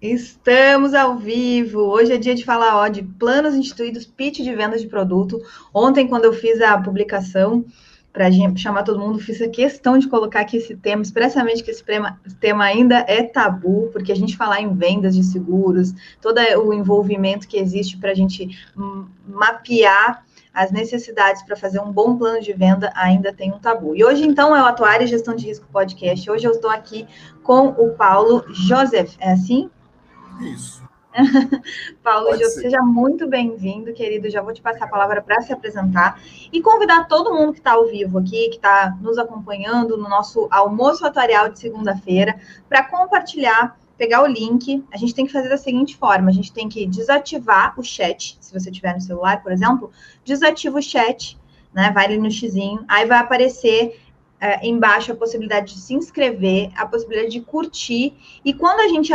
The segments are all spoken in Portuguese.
Estamos ao vivo. Hoje é dia de falar ó, de planos instituídos, pitch de venda de produto. Ontem, quando eu fiz a publicação para chamar todo mundo, fiz a questão de colocar aqui esse tema, expressamente que esse tema, ainda é tabu, porque a gente falar em vendas de seguros, todo o envolvimento que existe para a gente mapear as necessidades para fazer um bom plano de venda ainda tem um tabu. E hoje, então, é o Atuário Gestão de Risco Podcast. Hoje eu estou aqui com o Paulo Joseph. É assim? Isso. Paulo, Joseph, seja muito bem-vindo, querido. Já vou te passar a palavra para se apresentar e convidar todo mundo que está ao vivo aqui, que está nos acompanhando no nosso almoço atuarial de segunda-feira, para compartilhar pegar o link, a gente tem que fazer da seguinte forma: a gente tem que desativar o chat, se você tiver no celular, por exemplo, desativa o chat, né? Vai ali no xizinho, aí vai aparecer é, embaixo a possibilidade de se inscrever, a possibilidade de curtir. E quando a gente,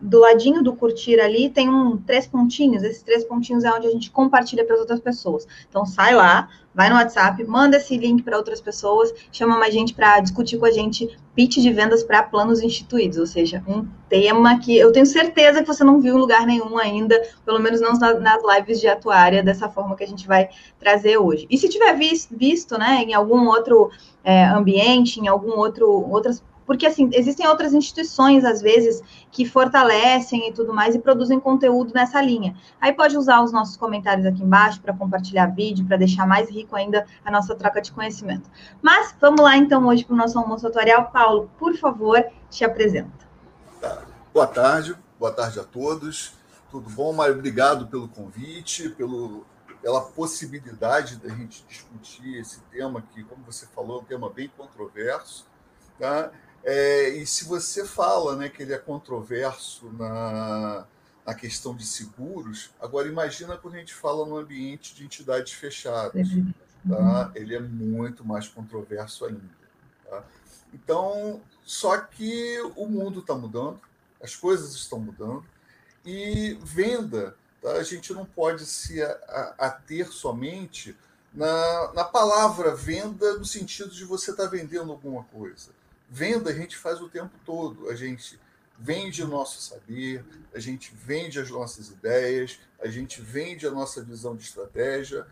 do ladinho do curtir ali, tem um três pontinhos. Esses três pontinhos é onde a gente compartilha para as outras pessoas. Então, sai lá, vai no WhatsApp, manda esse link para outras pessoas, chama mais gente para discutir com a gente pitch de vendas para planos instituídos, ou seja, um tema que eu tenho certeza que você não viu em lugar nenhum ainda, pelo menos não nas lives de atuária, dessa forma que a gente vai trazer hoje. E se tiver visto, né, em algum outro é, ambiente, em algum outro outras porque, assim, existem outras instituições, às vezes, que fortalecem e tudo mais e produzem conteúdo nessa linha. Aí pode usar os nossos comentários aqui embaixo para compartilhar vídeo, para deixar mais rico ainda a nossa troca de conhecimento. Mas vamos lá, então, hoje para o nosso almoço tutorial. Paulo, por favor, te apresenta. Tá. Boa tarde, boa tarde a todos. Tudo bom, Mário? Obrigado pelo convite, pelo, pela possibilidade da gente discutir esse tema que, como você falou, é um tema bem controverso. Tá? É, e se você fala né, que ele é controverso na, na questão de seguros, agora imagina quando a gente fala no ambiente de entidades fechadas. Tá? Ele é muito mais controverso ainda. Tá? Então, só que o mundo está mudando, as coisas estão mudando, e venda, tá? a gente não pode se ater somente na, na palavra venda no sentido de você estar tá vendendo alguma coisa Venda a gente faz o tempo todo. A gente vende o nosso saber, a gente vende as nossas ideias, a gente vende a nossa visão de estratégia.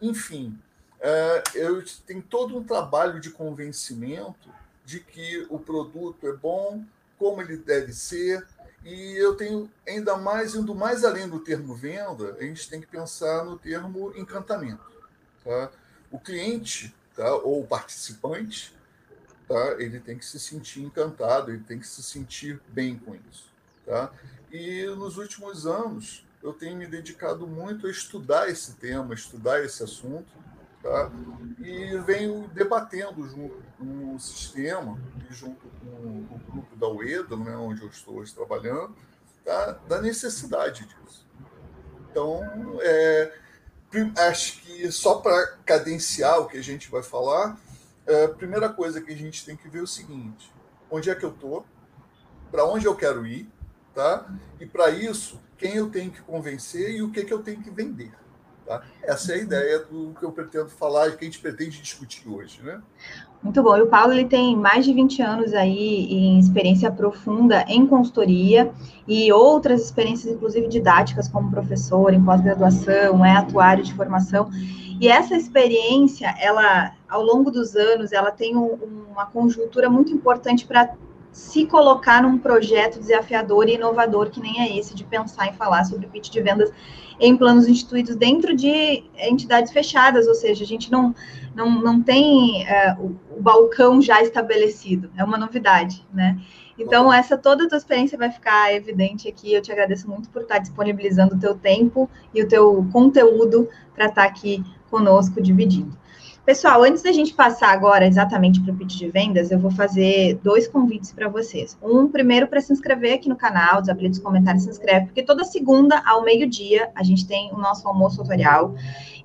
Enfim, é, eu tenho todo um trabalho de convencimento de que o produto é bom, como ele deve ser, e eu tenho ainda mais, indo mais além do termo venda, a gente tem que pensar no termo encantamento. Tá? O cliente, tá, ou o participante, tá? ele tem que se sentir encantado, ele tem que se sentir bem com isso. Tá? E nos últimos anos, eu tenho me dedicado muito a estudar esse tema, estudar esse assunto, tá? e venho debatendo junto com o sistema e junto com o grupo da UEDA, né, onde eu estou hoje trabalhando, tá? da necessidade disso. Então, é, acho que só para cadenciar o que a gente vai falar, a primeira coisa que a gente tem que ver é o seguinte: onde é que eu estou, para onde eu quero ir, tá? E para isso, quem eu tenho que convencer e o que, que eu tenho que vender. Tá? Essa é a ideia do que eu pretendo falar e que a gente pretende discutir hoje, né? Muito bom. E o Paulo ele tem mais de 20 anos aí em experiência profunda em consultoria e outras experiências, inclusive didáticas, como professor, em pós-graduação, é atuário de formação. E essa experiência, ela, ao longo dos anos, ela tem um, uma conjuntura muito importante para se colocar num projeto desafiador e inovador que nem é esse de pensar e falar sobre pitch de vendas em planos instituídos dentro de entidades fechadas, ou seja, a gente não, não, não tem uh, o, o, balcão já estabelecido, é uma novidade, né? Então, essa toda a tua experiência vai ficar evidente aqui. Eu te agradeço muito por estar disponibilizando o teu tempo e o teu conteúdo para estar aqui conosco dividindo. Pessoal, antes da gente passar agora exatamente para o pitch de vendas, eu vou fazer dois convites para vocês. Um, primeiro, para se inscrever aqui no canal, desabilite os comentários, se inscreve, porque toda segunda, ao meio-dia, a gente tem o nosso almoço tutorial.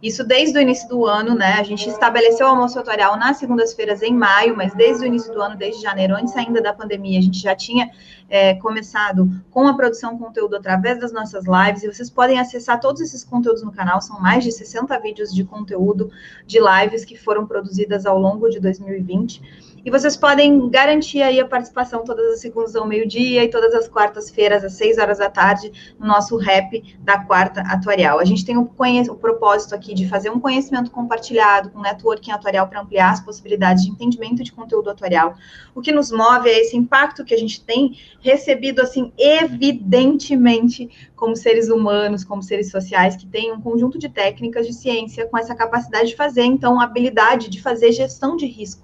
Isso desde o início do ano, né? A gente estabeleceu o almoço tutorial nas segundas-feiras em maio, mas desde o início do ano, desde janeiro, antes ainda da pandemia, a gente já tinha é, começado com a produção de conteúdo através das nossas lives, e vocês podem acessar todos esses conteúdos no canal, são mais de 60 vídeos de conteúdo de lives que foram produzidas ao longo de 2020. E vocês podem garantir aí a participação todas as segundas ao meio-dia e todas as quartas-feiras, às seis horas da tarde, no nosso rap da quarta atuarial. A gente tem o, o propósito aqui de fazer um conhecimento compartilhado com networking atuarial para ampliar as possibilidades de entendimento de conteúdo atuarial. O que nos move é esse impacto que a gente tem recebido, assim, evidentemente, como seres humanos, como seres sociais, que têm um conjunto de técnicas de ciência com essa capacidade de fazer, então, a habilidade de fazer gestão de risco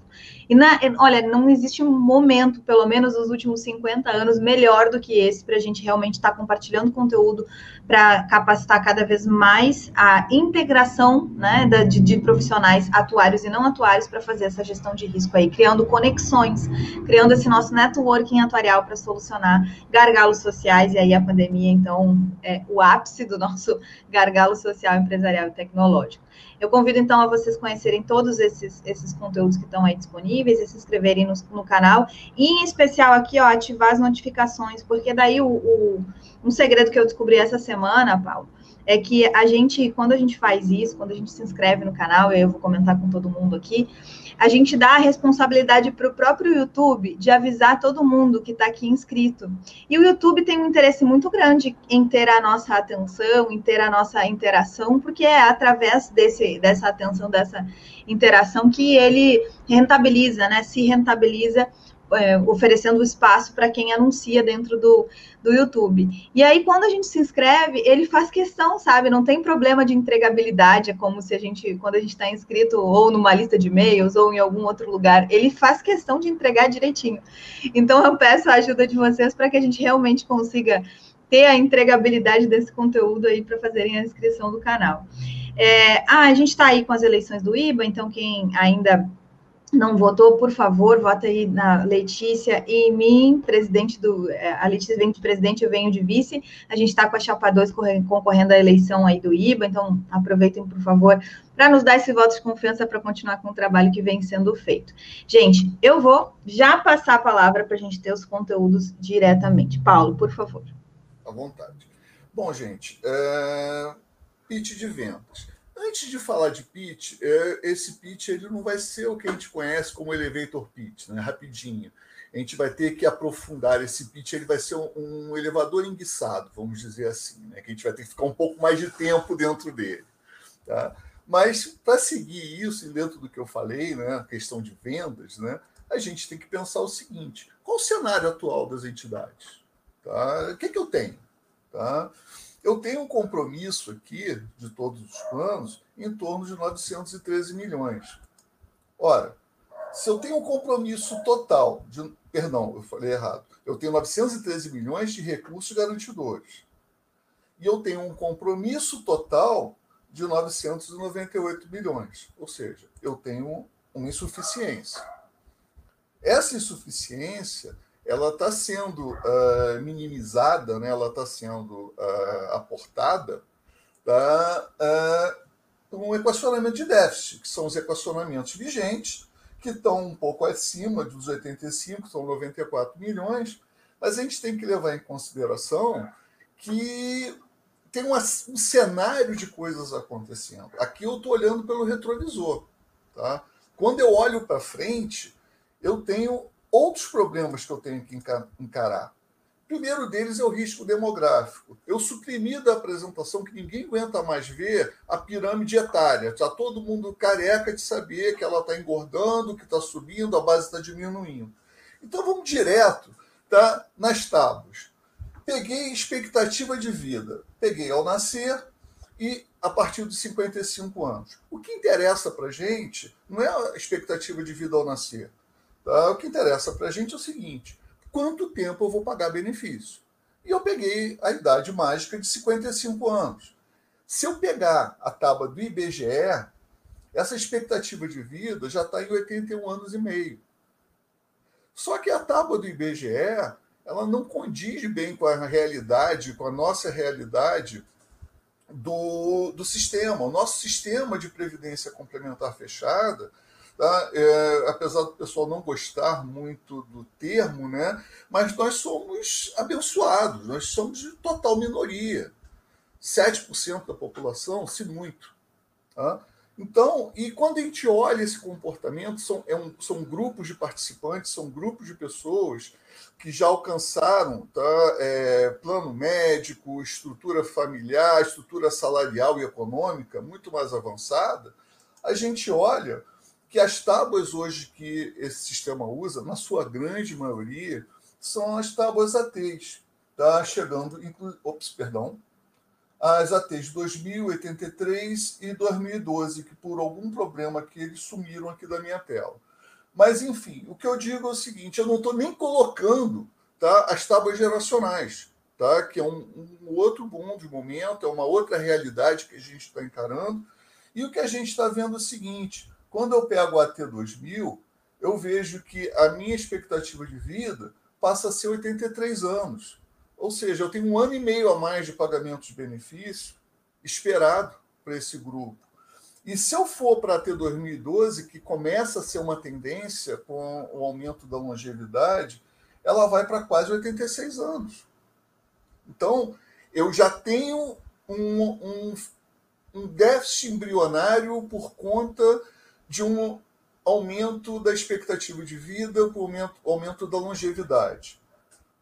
e na, olha, não existe um momento, pelo menos nos últimos 50 anos, melhor do que esse para a gente realmente estar tá compartilhando conteúdo para capacitar cada vez mais a integração né, da, de, de, profissionais atuários e não atuários para fazer essa gestão de risco aí, criando conexões, criando esse nosso networking atuarial para solucionar gargalos sociais, e aí a pandemia, então, é o ápice do nosso gargalo social, empresarial e tecnológico. Eu convido, então, a vocês conhecerem todos esses, esses conteúdos que estão aí disponíveis e se inscreverem no, no canal. E, em especial, aqui, ó, ativar as notificações, porque daí o, o, um segredo que eu descobri essa semana, Paulo, é que a gente, quando a gente faz isso, quando a gente se inscreve no canal, eu vou comentar com todo mundo aqui, a gente dá a responsabilidade para o próprio YouTube de avisar todo mundo que está aqui inscrito. E o YouTube tem um interesse muito grande em ter a nossa atenção, em ter a nossa interação, porque é através desse, dessa atenção, dessa interação que ele rentabiliza, né? Se rentabiliza é, oferecendo espaço para quem anuncia dentro do, do YouTube. E aí, quando a gente se inscreve, ele faz questão, sabe? Não tem problema de entregabilidade, é como se a gente, quando a gente está inscrito ou numa lista de e-mails ou em algum outro lugar, ele faz questão de entregar direitinho. Então, eu peço a ajuda de vocês para que a gente realmente consiga ter a entregabilidade desse conteúdo aí para fazerem a inscrição do canal. É, ah, a gente está aí com as eleições do IBA, então quem ainda não votou, por favor, vota aí na Letícia e em mim, presidente do. É, a Letícia vem de presidente, eu venho de vice. A gente está com a Chapa 2 concorrendo à eleição aí do IBA, então aproveitem, por favor, para nos dar esse voto de confiança para continuar com o trabalho que vem sendo feito. Gente, eu vou já passar a palavra para a gente ter os conteúdos diretamente. Paulo, por favor. À vontade. Bom, gente, é... pitch de vendas. Antes de falar de pitch, é, esse pitch ele não vai ser o que a gente conhece como elevator pitch, né? rapidinho. A gente vai ter que aprofundar esse pitch, ele vai ser um, elevador enguiçado, vamos dizer assim, né? que a gente vai ter que ficar um pouco mais de tempo dentro dele. Tá? Mas para seguir isso, dentro do que eu falei, né, a questão de vendas, né, a gente tem que pensar o seguinte: qual o cenário atual das entidades? Tá? O que, é que eu tenho? Tá? Eu tenho um compromisso aqui, de todos os planos, em torno de 913 milhões. Ora, se eu tenho um compromisso total, de, perdão, eu falei errado, eu tenho 913 milhões de recursos garantidores. E eu tenho um compromisso total de 998 milhões. Ou seja, eu tenho uma insuficiência. Essa insuficiência ela está sendo uh, minimizada, né? ela está sendo uh, aportada para uh, um equacionamento de déficit, que são os equacionamentos vigentes, que estão um pouco acima dos 85, são 94 milhões, mas a gente tem que levar em consideração que tem uma, um cenário de coisas acontecendo. Aqui eu estou olhando pelo retrovisor. Tá? Quando eu olho para frente, eu tenho outros problemas que eu tenho que encarar. O primeiro deles é o risco demográfico. Eu suprimi da apresentação que ninguém aguenta mais ver a pirâmide etária. Está todo mundo careca de saber que ela está engordando, que está subindo, a base está diminuindo. Então vamos direto tá, nas tábuas. Peguei expectativa de vida. Peguei ao nascer e a partir dos 55 anos. O que interessa para a gente não é a expectativa de vida ao nascer Tá? O que interessa para a gente é o seguinte: quanto tempo eu vou pagar benefício? E eu peguei a idade mágica de 55 anos. Se eu pegar a tábua do IBGE, essa expectativa de vida já está em 81 anos e meio. Só que a tábua do IBGE ela não condiz bem com a realidade, com a nossa realidade do, do sistema. O nosso sistema de previdência complementar fechada, tá? É, apesar do pessoal não gostar muito do termo, né? mas nós somos abençoados, nós somos de total minoria. 7% da população, se muito. Tá? Então, e quando a gente olha esse comportamento, são, é um, são grupos de participantes, são grupos de pessoas que já alcançaram tá, é, plano médico, estrutura familiar, estrutura salarial e econômica muito mais avançada, a gente olha que as tábuas hoje que esse sistema usa, na sua grande maioria, são as tábuas ATs, tá? chegando, inclu... Ops, perdão, as ATs de 2083 e 2012, que por algum problema que eles sumiram aqui da minha tela. Mas, enfim, o que eu digo é o seguinte: eu não estou nem colocando tá, as tábuas geracionais, tá, que é um, um outro bom de momento, é uma outra realidade que a gente está encarando. E o que a gente está vendo é o seguinte: quando eu pego a AT 2000, eu vejo que a minha expectativa de vida passa a ser 83 anos. Ou seja, eu tenho um ano e meio a mais de pagamento de benefício esperado para esse grupo. E se eu for para ter 2012, que começa a ser uma tendência com o aumento da longevidade, ela vai para quase 86 anos. Então, eu já tenho um, um, um déficit embrionário por conta de um aumento da expectativa de vida, por aumento, aumento da longevidade.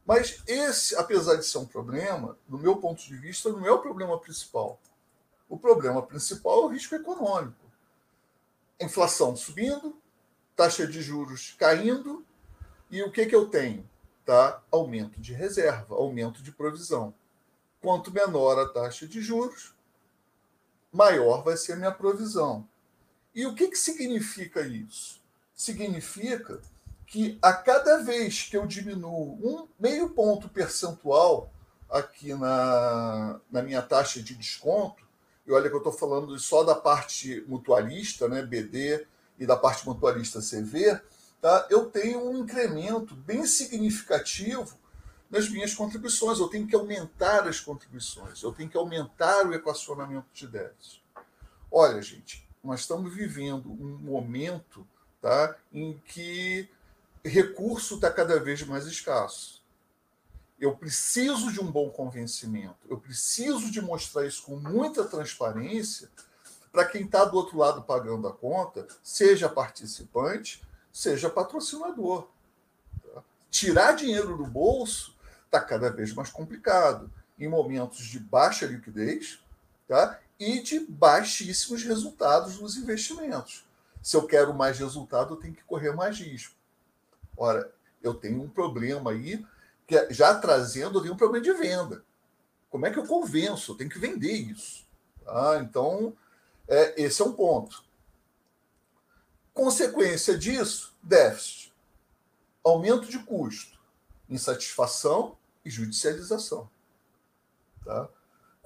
Mas esse, apesar de ser um problema, do meu ponto de vista, não é o problema principal. O problema principal é o risco econômico. Inflação subindo, taxa de juros caindo, e o que, que eu tenho? Tá? Aumento de reserva, aumento de provisão. Quanto menor a taxa de juros, maior vai ser a minha provisão. E o que, que significa isso? Significa que a cada vez que eu diminuo um meio ponto percentual aqui na, na minha taxa de desconto, e olha que eu estou falando só da parte mutualista, né, BD, e da parte mutualista CV, tá, eu tenho um incremento bem significativo nas minhas contribuições. Eu tenho que aumentar as contribuições, eu tenho que aumentar o equacionamento de déficit. Olha, gente, nós estamos vivendo um momento tá, em que recurso está cada vez mais escasso. Eu preciso de um bom convencimento, eu preciso de mostrar isso com muita transparência para quem está do outro lado pagando a conta, seja participante, seja patrocinador. Tá? Tirar dinheiro do bolso está cada vez mais complicado em momentos de baixa liquidez tá? E de baixíssimos resultados nos investimentos. Se eu quero mais resultado, eu tenho que correr mais risco. Ora, eu tenho um problema aí, que é, já trazendo, tenho um problema de venda. Como é que eu convenço? Eu tenho que vender isso. Tá? Então, é, esse é um ponto. Consequência disso, déficit. Aumento de custo, insatisfação e judicialização. Tá?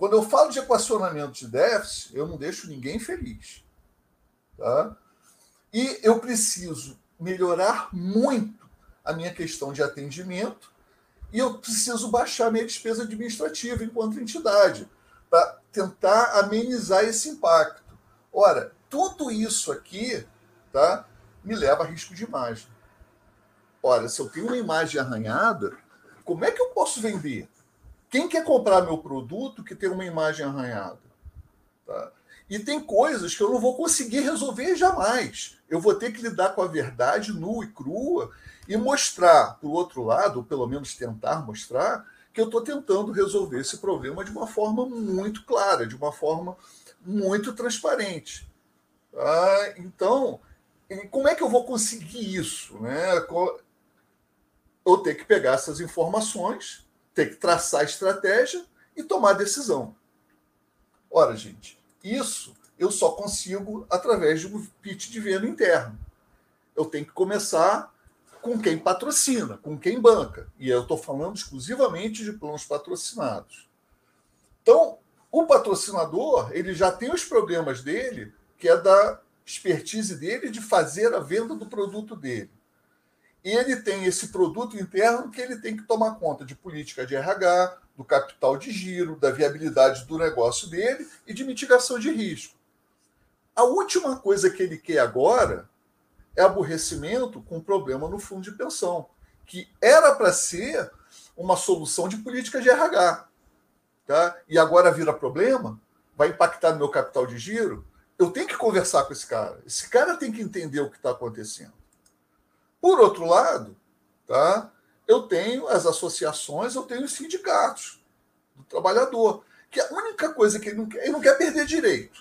Quando eu falo de equacionamento de déficit, eu não deixo ninguém feliz. Tá? E eu preciso melhorar muito a minha questão de atendimento e eu preciso baixar minha despesa administrativa enquanto entidade para tentar amenizar esse impacto. Ora, tudo isso aqui tá, me leva a risco de imagem. Ora, se eu tenho uma imagem arranhada, como é que eu posso vender? Quem quer comprar meu produto que tem uma imagem arranhada? Tá? E tem coisas que eu não vou conseguir resolver jamais. Eu vou ter que lidar com a verdade nua e crua e mostrar, por outro lado, ou pelo menos tentar mostrar, que eu estou tentando resolver esse problema de uma forma muito clara, de uma forma muito transparente. Ah, então, como é que eu vou conseguir isso? Né? Eu tenho que pegar essas informações, ter que traçar a estratégia e tomar decisão. Ora, gente, isso eu só consigo através de um pitch de venda interno. Eu tenho que começar com quem patrocina, com quem banca. E eu estou falando exclusivamente de planos patrocinados. Então, o patrocinador ele já tem os problemas dele, que é da expertise dele de fazer a venda do produto dele. E ele tem esse produto interno que ele tem que tomar conta de política de RH, do capital de giro, da viabilidade do negócio dele e de mitigação de risco. A última coisa que ele quer agora é aborrecimento com problema no fundo de pensão, que era para ser uma solução de política de RH. Tá? E agora vira problema, vai impactar no meu capital de giro. Eu tenho que conversar com esse cara. Esse cara tem que entender o que está acontecendo. Por outro lado, tá? eu tenho as associações, eu tenho os sindicatos do trabalhador, que a única coisa que ele não quer, ele não quer perder direito.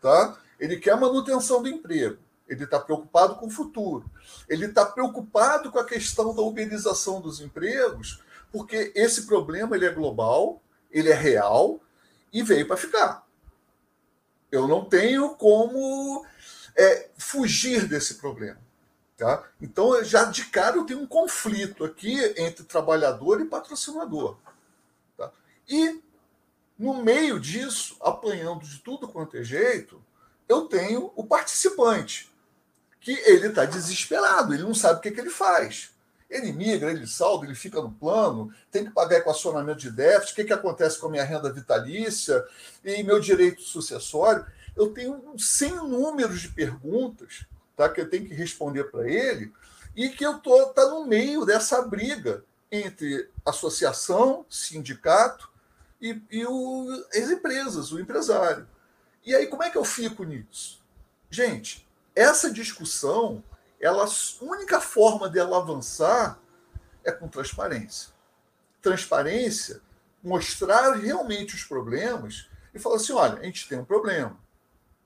Tá? Ele quer a manutenção do emprego. Ele está preocupado com o futuro. Ele está preocupado com a questão da uberização dos empregos, porque esse problema ele é global, ele é real e veio para ficar. Eu não tenho como é, fugir desse problema. Tá? Então, já de cara, eu tenho um conflito aqui entre trabalhador e patrocinador. Tá? E, no meio disso, apanhando de tudo quanto é jeito, eu tenho o participante, que ele está desesperado, ele não sabe o que, que ele faz. Ele migra, ele salda, ele fica no plano, tem que pagar equacionamento de déficit, o que, que acontece com a minha renda vitalícia e meu direito sucessório. Eu tenho sem números de perguntas tá? que eu tenho que responder para ele, e que eu estou tá no meio dessa briga entre associação, sindicato e, e o, as empresas, o empresário. E aí, como é que eu fico nisso? Gente, essa discussão, ela, a única forma dela avançar é com transparência. Transparência, mostrar realmente os problemas e falar assim: olha, a gente tem um problema,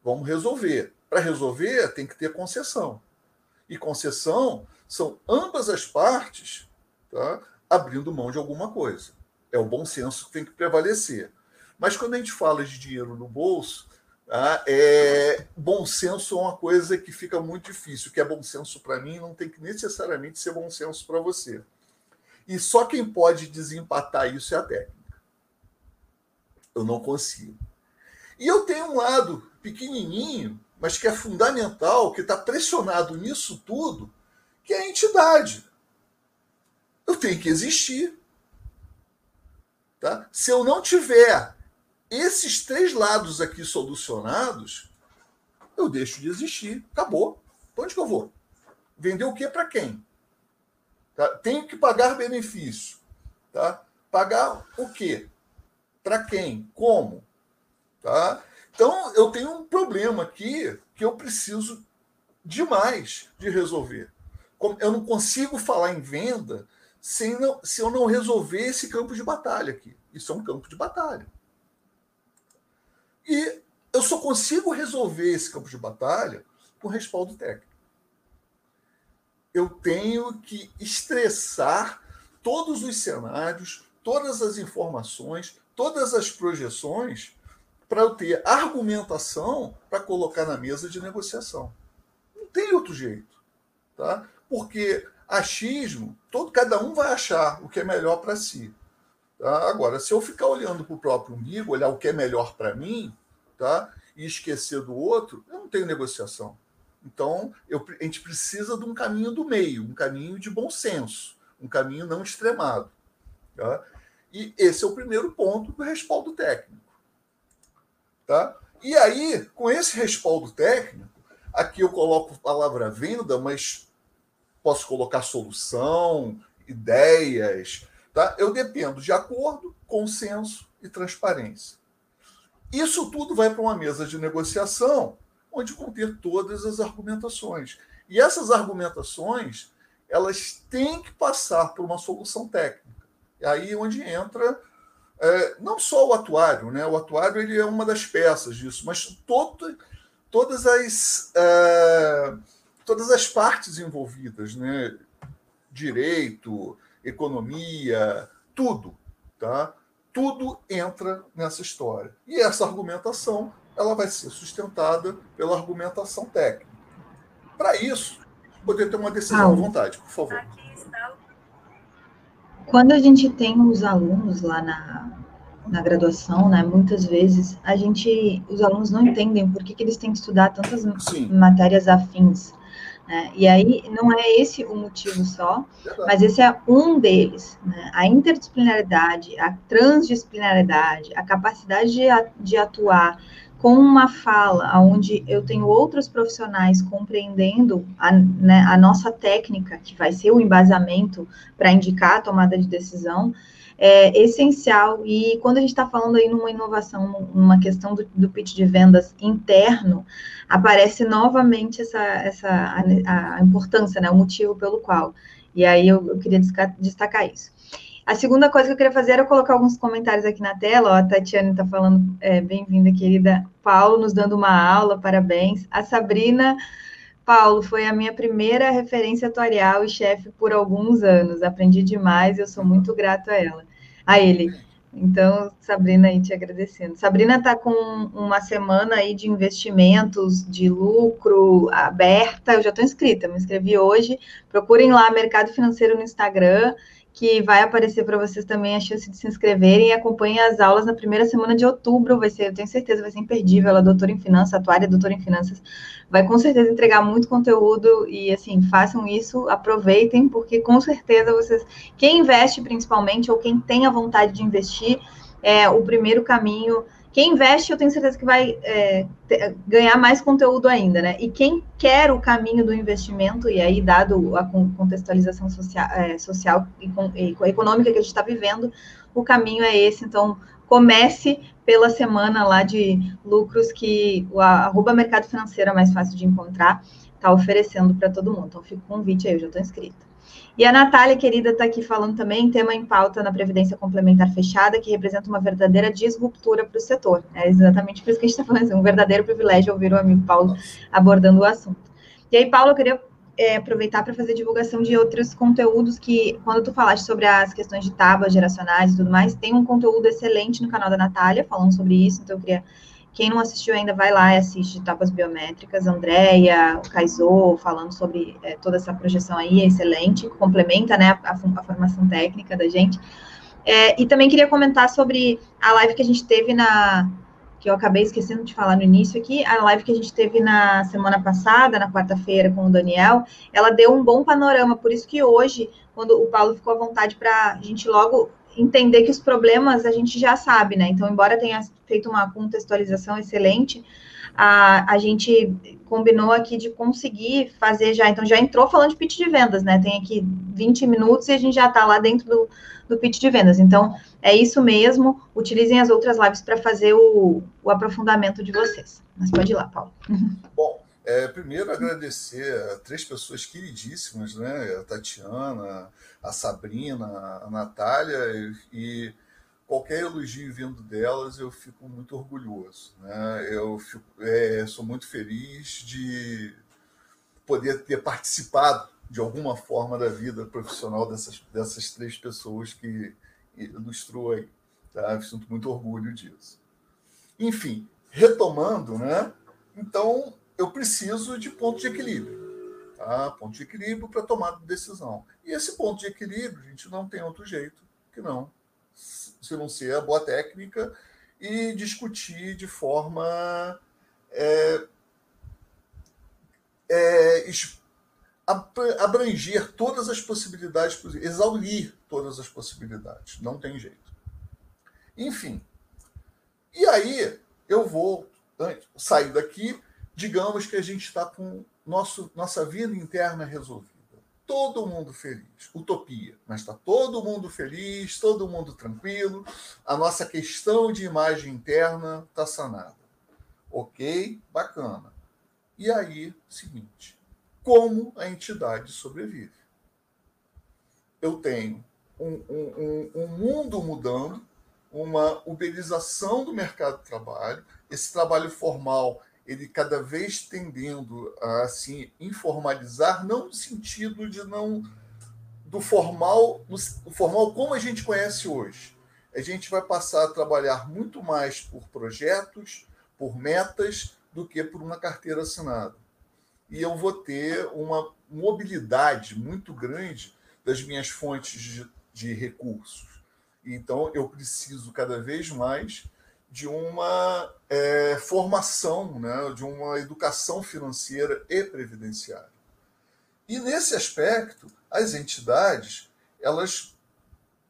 vamos resolver. Para resolver, tem que ter concessão. E concessão são ambas as partes tá, abrindo mão de alguma coisa. É o bom senso que tem que prevalecer. Mas quando a gente fala de dinheiro no bolso, tá, é, bom senso é uma coisa que fica muito difícil. O que é bom senso para mim não tem que necessariamente ser bom senso para você. E só quem pode desempatar isso é a técnica. Eu não consigo. E eu tenho um lado pequenininho mas que é fundamental, que está pressionado nisso tudo, que é a entidade. Eu tenho que existir. Tá? Se eu não tiver esses três lados aqui solucionados, eu deixo de existir. Acabou. Para onde que eu vou? Vender o que para quem? Tá? Tenho que pagar benefício. Tá? Pagar o quê? Para quem? Como? Tá? Então, eu tenho um problema aqui que eu preciso demais de resolver. Eu não consigo falar em venda sem não, se eu não resolver esse campo de batalha aqui. Isso é um campo de batalha. E eu só consigo resolver esse campo de batalha com respaldo técnico. Eu tenho que estressar todos os cenários, todas as informações, todas as projeções para eu ter argumentação para colocar na mesa de negociação. Não tem outro jeito. Tá? Porque achismo, todo, cada um vai achar o que é melhor para si. Tá? Agora, se eu ficar olhando para o próprio umbigo, olhar o que é melhor para mim, tá? e esquecer do outro, eu não tenho negociação. Então, eu, a gente precisa de um caminho do meio, um caminho de bom senso, um caminho não extremado. Tá? E esse é o primeiro ponto do respaldo técnico. Tá? E aí, com esse respaldo técnico, aqui eu coloco a palavra venda, mas posso colocar solução, ideias. Tá? Eu dependo de acordo, consenso e transparência. Isso tudo vai para uma mesa de negociação, onde conter todas as argumentações. E essas argumentações, elas têm que passar por uma solução técnica. E aí é onde entra é, não só o atuário, né? o atuário ele é uma das peças disso, mas todo, todas, as, é, todas as partes envolvidas, né? direito, economia, tudo, tá? tudo entra nessa história. E essa argumentação ela vai ser sustentada pela argumentação técnica. Para isso, poder ter uma decisão à vontade, por favor. Quando a gente tem os alunos lá na, na graduação, né, muitas vezes a gente, os alunos não entendem por que, que eles têm que estudar tantas Sim. matérias afins. Né? E aí não é esse o motivo só, mas esse é um deles. Né? A interdisciplinaridade, a transdisciplinaridade, a capacidade de, de atuar com uma fala onde eu tenho outros profissionais compreendendo a, né, a nossa técnica, que vai ser o embasamento para indicar a tomada de decisão, é essencial. E quando a gente está falando aí numa inovação, numa questão do, do pitch de vendas interno, aparece novamente essa, essa a, a importância, né, o motivo pelo qual. E aí eu, eu queria destacar isso. A segunda coisa que eu queria fazer era colocar alguns comentários aqui na tela. Ó, a Tatiane está falando, é, bem-vinda, querida. Paulo nos dando uma aula, parabéns. A Sabrina, Paulo, foi a minha primeira referência atuarial e chefe por alguns anos. Aprendi demais, eu sou muito grato a ela a ele. Então, Sabrina aí te agradecendo. Sabrina está com uma semana aí de investimentos, de lucro aberta. Eu já estou inscrita, me inscrevi hoje. Procurem lá Mercado Financeiro no Instagram que vai aparecer para vocês também a chance de se inscreverem e acompanhem as aulas na primeira semana de outubro. Vai ser, eu tenho certeza, vai ser imperdível. Ela é doutora em finanças, atuária doutora em finanças, vai com certeza entregar muito conteúdo e assim, façam isso, aproveitem, porque com certeza vocês, quem investe principalmente, ou quem tem a vontade de investir, é o primeiro caminho quem investe, eu tenho certeza que vai é, ter, ganhar mais conteúdo ainda, né? E quem quer o caminho do investimento, e aí, dado a contextualização social, é, social e, e, econômica que a gente está vivendo, o caminho é esse. Então, comece pela semana lá de lucros que o arroba mercado financeiro é mais fácil de encontrar, está oferecendo para todo mundo. Então, fica o convite aí, eu já estou inscrita. E a Natália, querida, está aqui falando também, tema em pauta na Previdência Complementar Fechada, que representa uma verdadeira disruptura para o setor. É exatamente por isso que a gente está falando, assim, um verdadeiro privilégio ouvir o amigo Paulo abordando o assunto. E aí, Paulo, eu queria é, aproveitar para fazer divulgação de outros conteúdos que, quando tu falaste sobre as questões de tábuas geracionais e tudo mais, tem um conteúdo excelente no canal da Natália falando sobre isso, então eu queria quem não assistiu ainda, vai lá e assiste Etapas Biométricas. Andréia, o Kaizô, falando sobre é, toda essa projeção aí, é excelente, complementa né, a, a formação técnica da gente. É, e também queria comentar sobre a live que a gente teve na. que eu acabei esquecendo de falar no início aqui, a live que a gente teve na semana passada, na quarta-feira, com o Daniel, ela deu um bom panorama, por isso que hoje, quando o Paulo ficou à vontade para a gente logo entender que os problemas a gente já sabe, né? Então, embora tenha feito uma contextualização excelente, a, a gente combinou aqui de conseguir fazer já. Então, já entrou falando de pitch de vendas, né? Tem aqui 20 minutos e a gente já está lá dentro do, do pitch de vendas. Então, é isso mesmo. Utilizem as outras lives para fazer o, o aprofundamento de vocês. Mas pode ir lá, Paulo. Bom, é, primeiro, agradecer a três pessoas queridíssimas, né? A Tatiana, a Sabrina, a Natália, e qualquer elogio vindo delas eu fico muito orgulhoso. Né? Eu fico, é, sou muito feliz de poder ter participado de alguma forma da vida profissional dessas, dessas três pessoas que ilustrou aí. Tá? sinto muito orgulho disso. Enfim, retomando, né? Então, eu preciso de ponto de equilíbrio. Tá? Ponto de equilíbrio para tomar decisão. E esse ponto de equilíbrio, a gente não tem outro jeito que não se não ser a boa técnica e discutir de forma é, é, abranger todas as possibilidades, exaurir todas as possibilidades. Não tem jeito. Enfim. E aí eu vou sair daqui digamos que a gente está com nosso, nossa vida interna resolvida. Todo mundo feliz. Utopia. Mas está todo mundo feliz, todo mundo tranquilo. A nossa questão de imagem interna está sanada. Ok? Bacana. E aí, seguinte: como a entidade sobrevive? Eu tenho um, um, um, mundo mudando, uma uberização do mercado de trabalho, esse trabalho formal ele cada vez tendendo a assim informalizar, não no sentido de não do formal, do formal como a gente conhece hoje. A gente vai passar a trabalhar muito mais por projetos, por metas, do que por uma carteira assinada. E eu vou ter uma mobilidade muito grande das minhas fontes de, de recursos. Então, eu preciso cada vez mais de uma é, formação, né, de uma educação financeira e previdenciária. E nesse aspecto, as entidades elas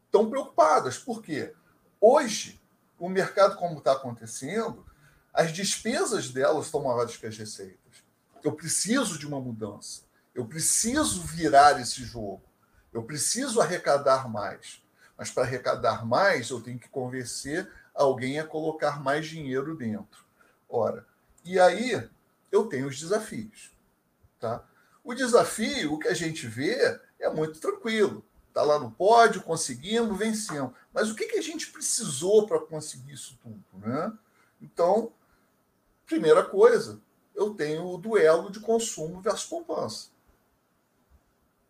estão preocupadas. Por quê? Hoje, o mercado como está acontecendo, as despesas delas estão maiores que as receitas. Eu preciso de uma mudança. Eu preciso virar esse jogo. Eu preciso arrecadar mais. Mas para arrecadar mais, eu tenho que convencer alguém a colocar mais dinheiro dentro. Ora, e aí eu tenho os desafios. Tá? O desafio, o que a gente vê, é muito tranquilo. Está lá no pódio, conseguimos, vencemos. Mas o que, que a gente precisou para conseguir isso tudo? Né? Então, primeira coisa, eu tenho o duelo de consumo versus poupança.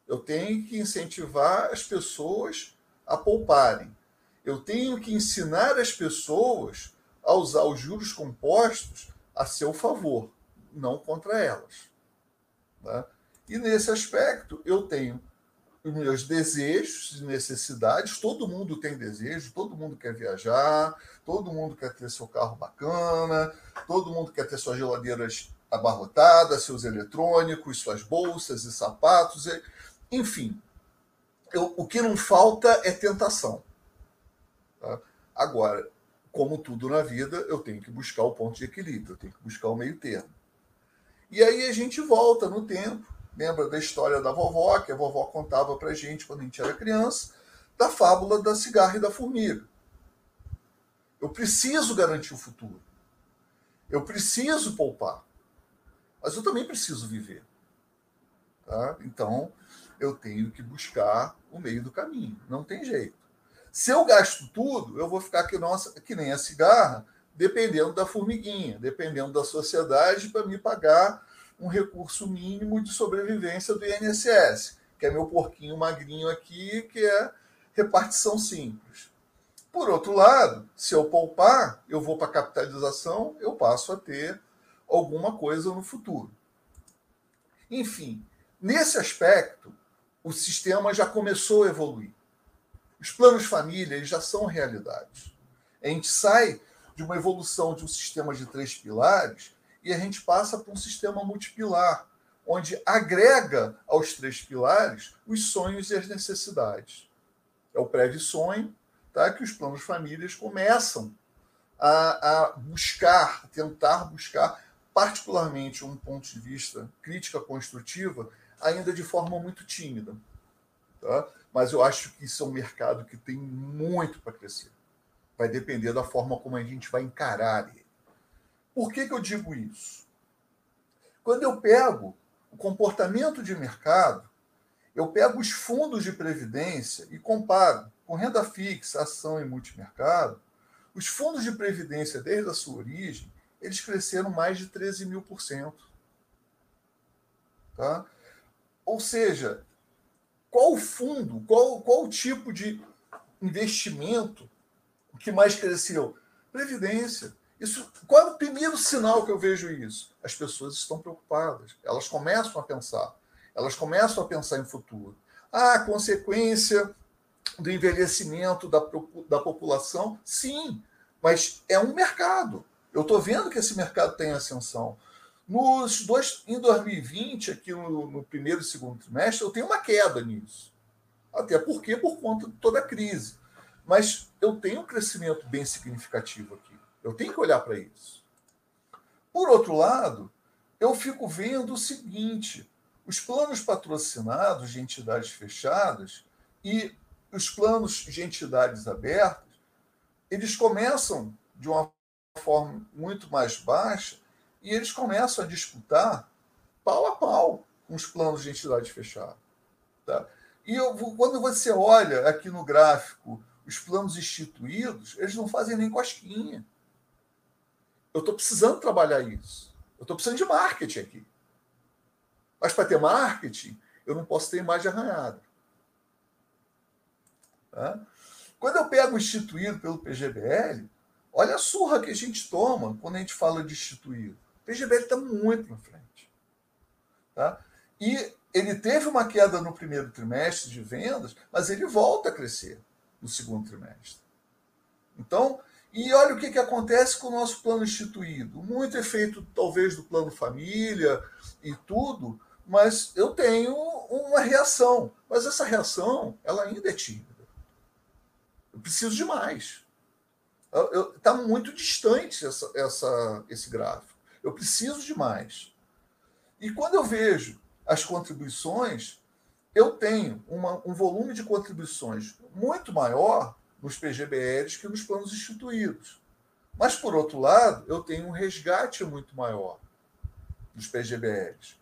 Eu tenho que incentivar as pessoas a pouparem. Eu tenho que ensinar as pessoas a usar os juros compostos a seu favor, não contra elas. Tá? E nesse aspecto, eu tenho os meus desejos e necessidades. Todo mundo tem desejo, todo mundo quer viajar, todo mundo quer ter seu carro bacana, todo mundo quer ter suas geladeiras abarrotadas, seus eletrônicos, suas bolsas e sapatos. Enfim, eu, o que não falta é tentação. Tá? Agora, como tudo na vida, eu tenho que buscar o ponto de equilíbrio, eu tenho que buscar o meio termo. E aí a gente volta no tempo, lembra da história da vovó, que a vovó contava para gente quando a gente era criança, da fábula da cigarra e da formiga. Eu preciso garantir o futuro. Eu preciso poupar. Mas eu também preciso viver. Tá? Então, eu tenho que buscar o meio do caminho. Não tem jeito. Se eu gasto tudo, eu vou ficar que, nossa, que nem a cigarra, dependendo da formiguinha, dependendo da sociedade para me pagar um recurso mínimo de sobrevivência do INSS, que é meu porquinho magrinho aqui, que é repartição simples. Por outro lado, se eu poupar, eu vou para capitalização, eu passo a ter alguma coisa no futuro. Enfim, nesse aspecto, o sistema já começou a evoluir. Os planos família já são realidades. A gente sai de uma evolução de um sistema de três pilares e a gente passa para um sistema multipilar, onde agrega aos três pilares os sonhos e as necessidades. É o pré-sonho tá, que os planos famílias começam a, a buscar, a tentar buscar, particularmente um ponto de vista crítica construtiva, ainda de forma muito tímida. Tá? Mas eu acho que isso é um mercado que tem muito para crescer. Vai depender da forma como a gente vai encarar ele. Por que, que eu digo isso? Quando eu pego o comportamento de mercado, eu pego os fundos de previdência e comparo com renda fixa, ação e multimercado, os fundos de previdência, desde a sua origem, eles cresceram mais de 13 mil por cento. Tá? Ou seja, qual fundo, qual, qual tipo de investimento que mais cresceu? Previdência. Isso, qual é o primeiro sinal que eu vejo isso? As pessoas estão preocupadas, elas começam a pensar, elas começam a pensar em futuro. Ah, consequência do envelhecimento da, da população? Sim, mas é um mercado. Eu estou vendo que esse mercado tem ascensão. Nos dois, em 2020, aqui no, no, primeiro e segundo trimestre, eu tenho uma queda nisso. Até porque por conta de toda a crise. Mas eu tenho um crescimento bem significativo aqui. Eu tenho que olhar para isso. Por outro lado, eu fico vendo o seguinte: os planos patrocinados de entidades fechadas e os planos de entidades abertas, eles começam de uma forma muito mais baixa e eles começam a disputar pau a pau com os planos de entidade fechada. Tá? E eu, quando você olha aqui no gráfico os planos instituídos, eles não fazem nem cosquinha. Eu estou precisando trabalhar isso. Eu estou precisando de marketing aqui. Mas para ter marketing, eu não posso ter imagem arranhada. Tá? Quando eu pego instituído pelo PGBL, olha a surra que a gente toma quando a gente fala de instituído. PGBL está muito na frente. Tá? E ele teve uma queda no primeiro trimestre de vendas, mas ele volta a crescer no segundo trimestre. Então, e olha o que, que acontece com o nosso plano instituído. Muito efeito, talvez, do plano família e tudo, mas eu tenho uma reação. Mas essa reação, ela ainda é tímida. Eu preciso de mais. Está muito distante essa, essa, esse gráfico. Eu preciso de mais. E quando eu vejo as contribuições, eu tenho uma, um volume de contribuições muito maior nos PGBLs que nos planos instituídos. Mas, por outro lado, eu tenho um resgate muito maior dos PGBLs.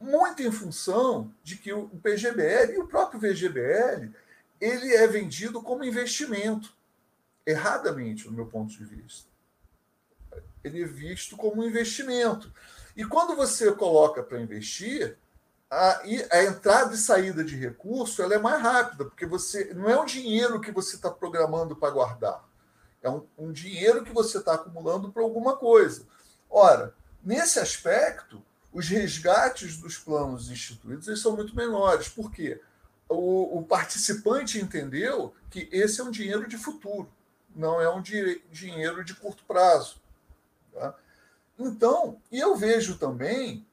Muito em função de que o PGBL e o próprio VGBL ele é vendido como investimento, erradamente, no meu ponto de vista. Ele é visto como um investimento. E quando você coloca para investir, a, a, entrada e saída de recurso ela é mais rápida, porque você não é um dinheiro que você está programando para guardar. É um, um dinheiro que você está acumulando para alguma coisa. Ora, nesse aspecto, os resgates dos planos instituídos eles são muito menores. Por quê? O, o participante entendeu que esse é um dinheiro de futuro, não é um di dinheiro de curto prazo. Tá? Então, e eu vejo também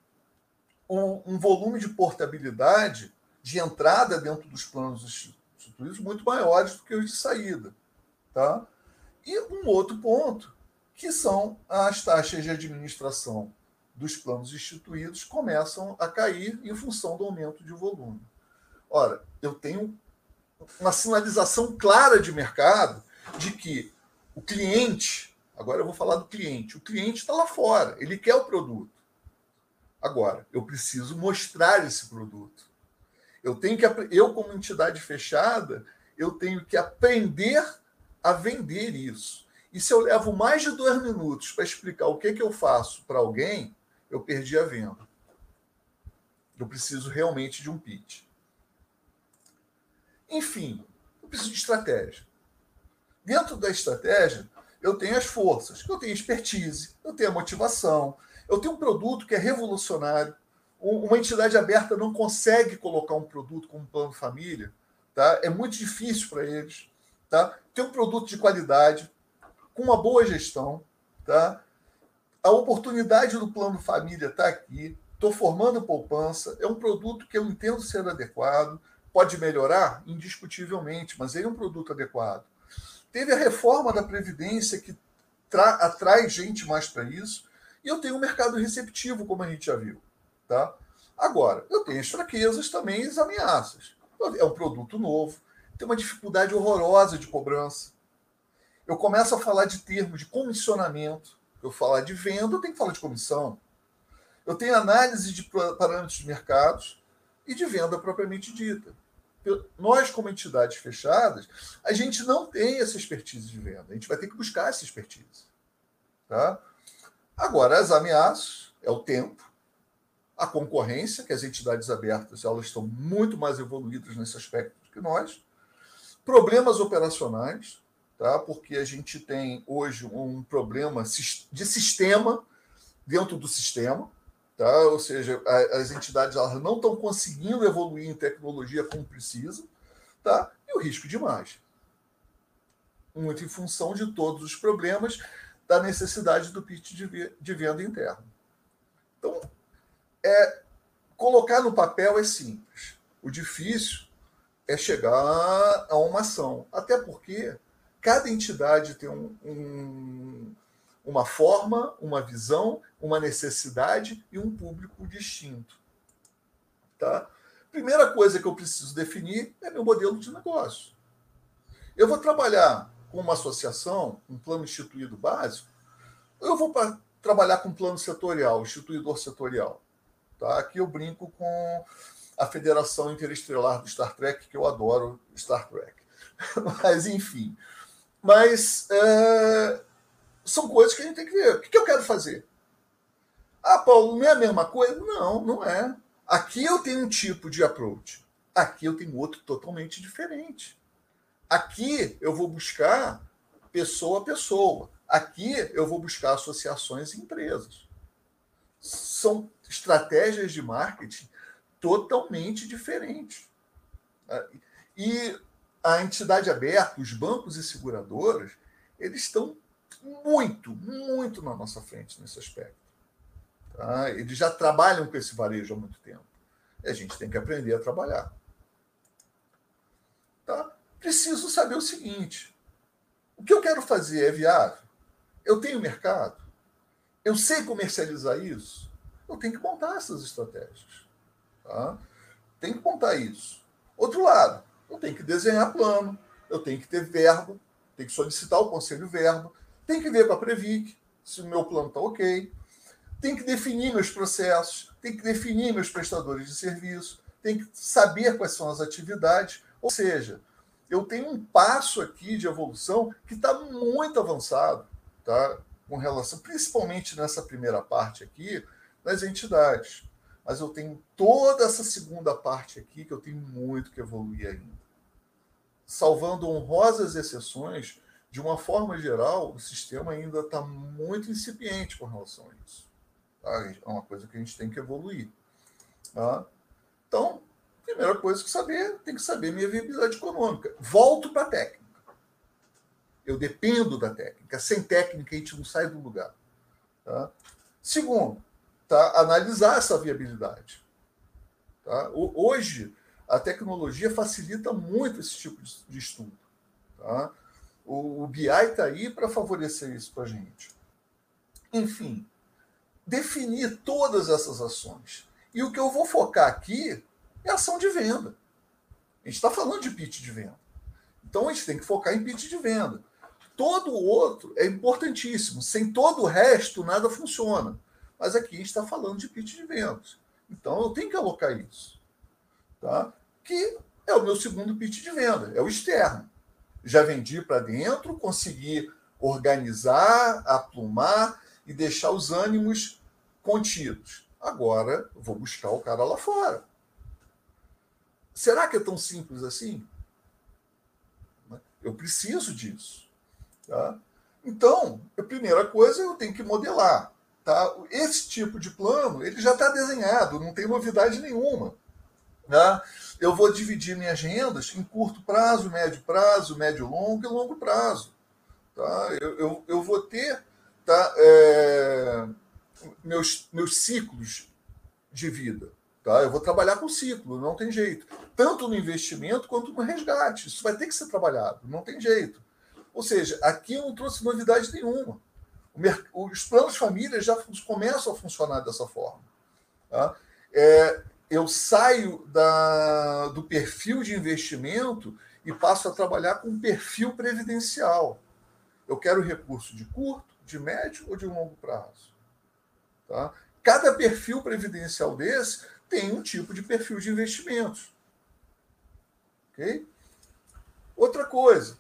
um, um, volume de portabilidade de entrada dentro dos planos instituídos muito maiores do que os de saída. Tá? E um outro ponto, que são as taxas de administração dos planos instituídos começam a cair em função do aumento de volume. Ora, eu tenho uma sinalização clara de mercado de que o cliente, agora eu vou falar do cliente, o cliente está lá fora, ele quer o produto. Agora, eu preciso mostrar esse produto. Eu tenho que eu como entidade fechada, eu tenho que aprender a vender isso. E se eu levo mais de dois minutos para explicar o que, que eu faço para alguém, eu perdi a venda. Eu preciso realmente de um pitch. Enfim, eu preciso de estratégia. Dentro da estratégia, eu tenho as forças, eu tenho expertise, eu tenho a motivação, eu tenho um produto que é revolucionário. Uma entidade aberta não consegue colocar um produto como plano família, tá? É muito difícil para eles, tá? Tem um produto de qualidade, com uma boa gestão, tá? A oportunidade do plano família está aqui. Estou formando poupança. É um produto que eu entendo ser adequado. Pode melhorar? Indiscutivelmente, mas ele é um produto adequado. Teve a reforma da Previdência que atrai gente mais para isso. E eu tenho um mercado receptivo, como a gente já viu. Tá? Agora, eu tenho as fraquezas também as ameaças. É um produto novo, tem uma dificuldade horrorosa de cobrança. Eu começo a falar de termos de comissionamento. Eu falar de venda, eu tenho que falar de comissão. Eu tenho análise de parâmetros de mercados e de venda propriamente dita. Nós, como entidades fechadas, a gente não tem essa expertise de venda. A gente vai ter que buscar essa expertise. Tá? Agora, as ameaças é o tempo, a concorrência, que as entidades abertas elas estão muito mais evoluídas nesse aspecto do que nós, problemas operacionais, tá? porque a gente tem hoje um problema de sistema dentro do sistema, tá? ou seja, as entidades elas não estão conseguindo evoluir em tecnologia como precisa, tá? e o risco de. Muito em função de todos os problemas da necessidade do pitch de venda interno. Então, é, colocar no papel é simples. O difícil é chegar a uma ação. Até porque cada entidade tem um, uma forma, uma visão, uma necessidade e um público distinto. Tá? Primeira coisa que eu preciso definir é meu modelo de negócio. Eu vou trabalhar com uma associação, um plano instituído básico, eu vou para trabalhar com plano setorial, instituidor setorial. Tá? Aqui eu brinco com a Federação Interestrelar do Star Trek, que eu adoro Star Trek. Mas, enfim. Mas é, são coisas que a gente tem que ver. O que, eu quero fazer? Ah, Paulo, não é a mesma coisa? Não, não é. Aqui eu tenho um tipo de approach. Aqui eu tenho outro totalmente diferente. Aqui eu vou buscar pessoa a pessoa. Aqui eu vou buscar associações e empresas. São estratégias de marketing totalmente diferentes. E a entidade aberta, os bancos e seguradoras, eles estão muito, muito na nossa frente nesse aspecto. Tá? Eles já trabalham com esse varejo há muito tempo. E a gente tem que aprender a trabalhar. Tá? Preciso saber o seguinte: o que eu quero fazer é viável? Eu tenho mercado? Eu sei comercializar isso? Eu tenho que montar essas estratégias. Tá? Tem que montar isso. Outro lado, eu tenho que desenhar plano, eu tenho que ter verbo, tenho que solicitar o conselho verbo, tem que ver com a Previc se o meu plano está ok, tem que definir meus processos, tem que definir meus prestadores de serviço, tem que saber quais são as atividades. Ou seja, eu tenho um passo aqui de evolução que está muito avançado, tá? Com relação, principalmente nessa primeira parte aqui, das entidades. Mas eu tenho toda essa segunda parte aqui que eu tenho muito que evoluir ainda. Salvando honrosas exceções, de uma forma geral, o sistema ainda está muito incipiente com relação a isso. Tá? É uma coisa que a gente tem que evoluir. Tá? Então, primeira coisa que saber, tem que saber minha viabilidade econômica. Volto para a técnica. Eu dependo da técnica. Sem técnica, a gente não sai do lugar. Tá? Segundo, tá? analisar essa viabilidade. Tá? Hoje, a tecnologia facilita muito esse tipo de estudo. Tá? O, o BI está aí para favorecer isso para a gente. Enfim, definir todas essas ações. E o que eu vou focar aqui é ação de venda. A gente está falando de pitch de venda. Então a gente tem que focar em pitch de venda. Todo o outro é importantíssimo. Sem todo o resto, nada funciona. Mas aqui a gente está falando de pitch de vendas. Então eu tenho que alocar isso. Tá? Que é o meu segundo pitch de venda, é o externo já vendi para dentro, consegui organizar, aplumar e deixar os ânimos contidos. Agora vou buscar o cara lá fora. Será que é tão simples assim? Eu preciso disso. Tá? Então, a primeira coisa eu tenho que modelar. Tá? Esse tipo de plano ele já está desenhado, não tem novidade nenhuma. Tá? Eu vou dividir minhas rendas em curto prazo, médio prazo, médio longo e longo prazo. Tá? Eu, eu, eu vou ter tá, é, meus, meus ciclos de vida. Tá? Eu vou trabalhar com ciclo, não tem jeito. Tanto no investimento quanto no resgate. Isso vai ter que ser trabalhado, não tem jeito. Ou seja, aqui eu não trouxe novidade nenhuma. Os planos família já começam a funcionar dessa forma. Tá? É, eu saio da, do perfil de investimento e passo a trabalhar com perfil previdencial. Eu quero recurso de curto, de médio ou de longo prazo. Tá? Cada perfil previdencial desse tem um tipo de perfil de investimentos. Ok? Outra coisa,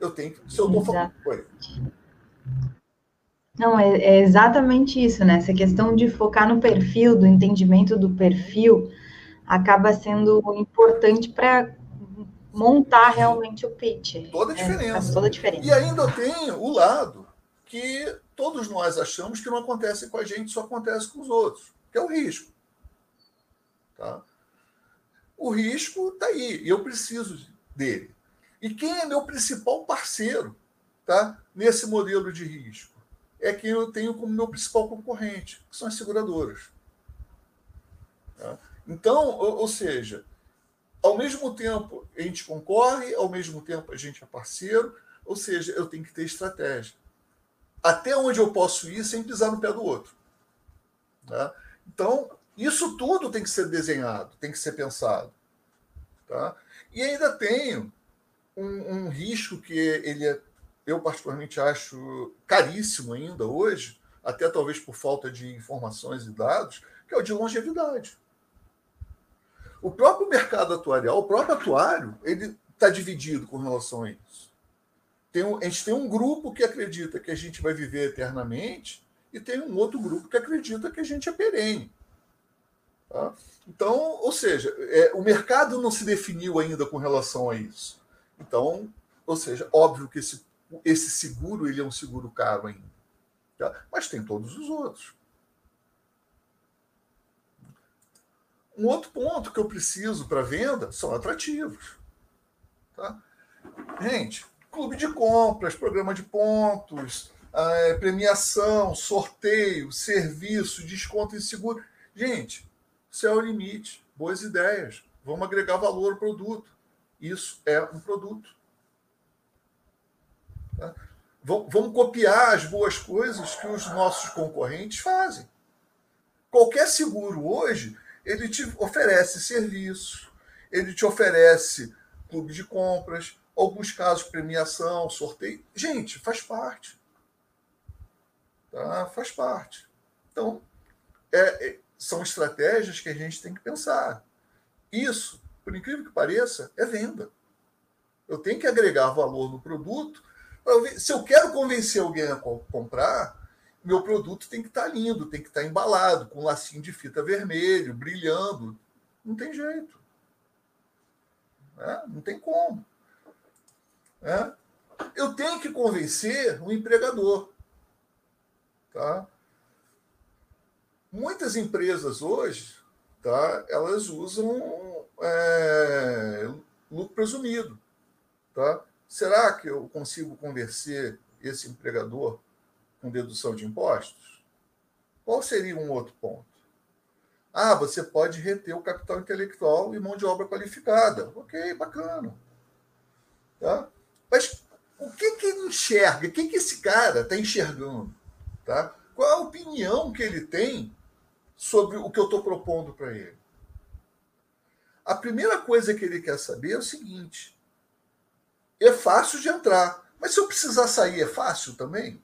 eu tenho que. Se eu estou falando. Oi. Não, é, é, exatamente isso, né? Essa questão de focar no perfil, do entendimento do perfil, acaba sendo importante para montar realmente o pitch. Toda a é, diferença. É, toda a diferença. E ainda tem o lado que todos nós achamos que não acontece com a gente, só acontece com os outros, que é o risco. Tá? O risco está aí, e eu preciso dele. E quem é meu principal parceiro tá, nesse modelo de risco? É quem eu tenho como meu principal concorrente, que são as seguradoras. Tá? Então, ou, seja, ao mesmo tempo a gente concorre, ao mesmo tempo a gente é parceiro, ou seja, eu tenho que ter estratégia. Até onde eu posso ir sem pisar no pé do outro. Tá? Então, isso tudo tem que ser desenhado, tem que ser pensado. Tá? E ainda tenho um, um risco que ele é eu particularmente acho caríssimo ainda hoje, até talvez por falta de informações e dados, que é o de longevidade. O próprio mercado atuarial, o próprio atuário, ele está dividido com relação a isso. Tem um, a gente tem um grupo que acredita que a gente vai viver eternamente e tem um outro grupo que acredita que a gente é perene. Tá? Então, ou seja, é, o mercado não se definiu ainda com relação a isso. Então, ou seja, óbvio que esse esse seguro ele é um seguro caro ainda. Tá? Mas tem todos os outros. Um outro ponto que eu preciso para venda são atrativos. Tá? Gente, clube de compras, programa de pontos, é, premiação, sorteio, serviço, desconto em seguro. Gente, isso é o limite. Boas ideias. Vamos agregar valor ao produto. Isso é um produto. Tá? Vamos copiar as boas coisas que os nossos concorrentes fazem. Qualquer seguro hoje, ele te oferece serviço, ele te oferece clube de compras, alguns casos premiação, sorteio. Gente, faz parte. Tá? Faz parte. Então, é, é, são estratégias que a gente tem que pensar. Isso, por incrível que pareça, é venda. Eu tenho que agregar valor no produto. Se eu quero convencer alguém a comprar, meu produto tem que estar lindo, tem que estar embalado, com um lacinho de fita vermelho, brilhando. Não tem jeito. Né? Não tem como. Né? Eu tenho que convencer o empregador. Tá? Muitas empresas hoje, tá, elas usam é, lucro presumido. Tá? Será que eu consigo convencer esse empregador com dedução de impostos? Qual seria um outro ponto? Ah, você pode reter o capital intelectual e mão de obra qualificada. Ok, bacana. Tá? Mas o que, que ele enxerga? O que, que esse cara está enxergando? Tá? Qual a opinião que ele tem sobre o que eu estou propondo para ele? A primeira coisa que ele quer saber é o seguinte: é fácil de entrar, mas se eu precisar sair, é fácil também?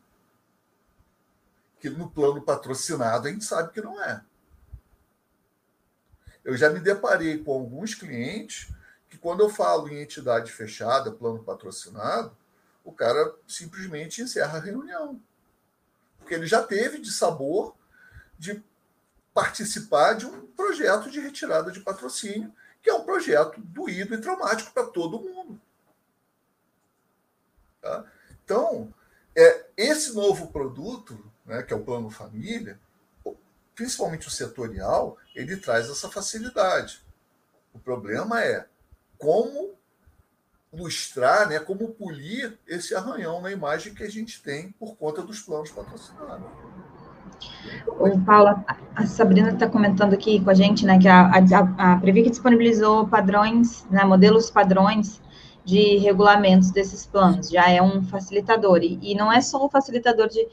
Que no plano patrocinado a gente sabe que não é. Eu já me deparei com alguns clientes que, quando eu falo em entidade fechada, plano patrocinado, o cara simplesmente encerra a reunião. Porque ele já teve de sabor de participar de um projeto de retirada de patrocínio, que é um projeto doído e traumático para todo mundo. Tá? Então, é, esse novo produto, né, que é o Plano Família, principalmente o setorial, ele traz essa facilidade. O problema é como lustrar, né, como polir esse arranhão na imagem que a gente tem por conta dos planos patrocinados. O Paula, a Sabrina está comentando aqui com a gente, né, que a, a, a Previc disponibilizou padrões, né, modelos padrões de regulamentos desses planos, já é um facilitador, e, e não é só o facilitador de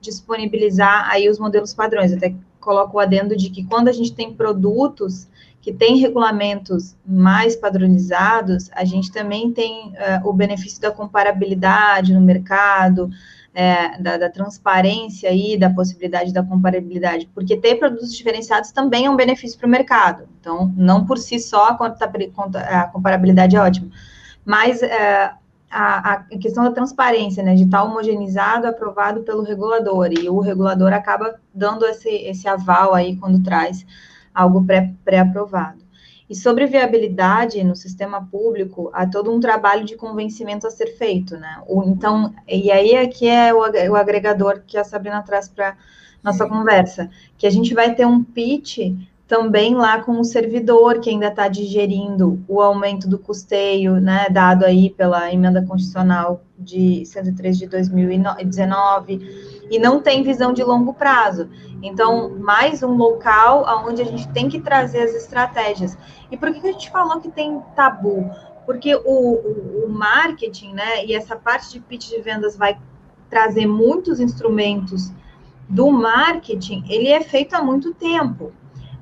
disponibilizar aí os modelos padrões, até coloco o adendo de que quando a gente tem produtos que têm regulamentos mais padronizados, a gente também tem uh, o benefício da comparabilidade no mercado, é, da, da, transparência aí, da possibilidade da comparabilidade, porque ter produtos diferenciados também é um benefício para o mercado. Então, não por si só a, a comparabilidade é ótima, mas é, a, a, questão da transparência, né, de estar homogeneizado, aprovado pelo regulador, e o regulador acaba dando esse, esse aval aí quando traz algo pré-aprovado. Pré e sobre viabilidade no sistema público, há todo um trabalho de convencimento a ser feito, né? Então, e aí aqui é o, o agregador que a Sabrina traz para nossa conversa, que a gente vai ter um pitch também lá com o servidor que ainda está digerindo o aumento do custeio, né, dado aí pela emenda constitucional de 103 de 2019, e não tem visão de longo prazo. Então, mais um local onde a gente tem que trazer as estratégias. E por que a gente falou que tem tabu? Porque o, o, o marketing, né, e essa parte de pitch de vendas vai trazer muitos instrumentos do marketing, ele é feito há muito tempo.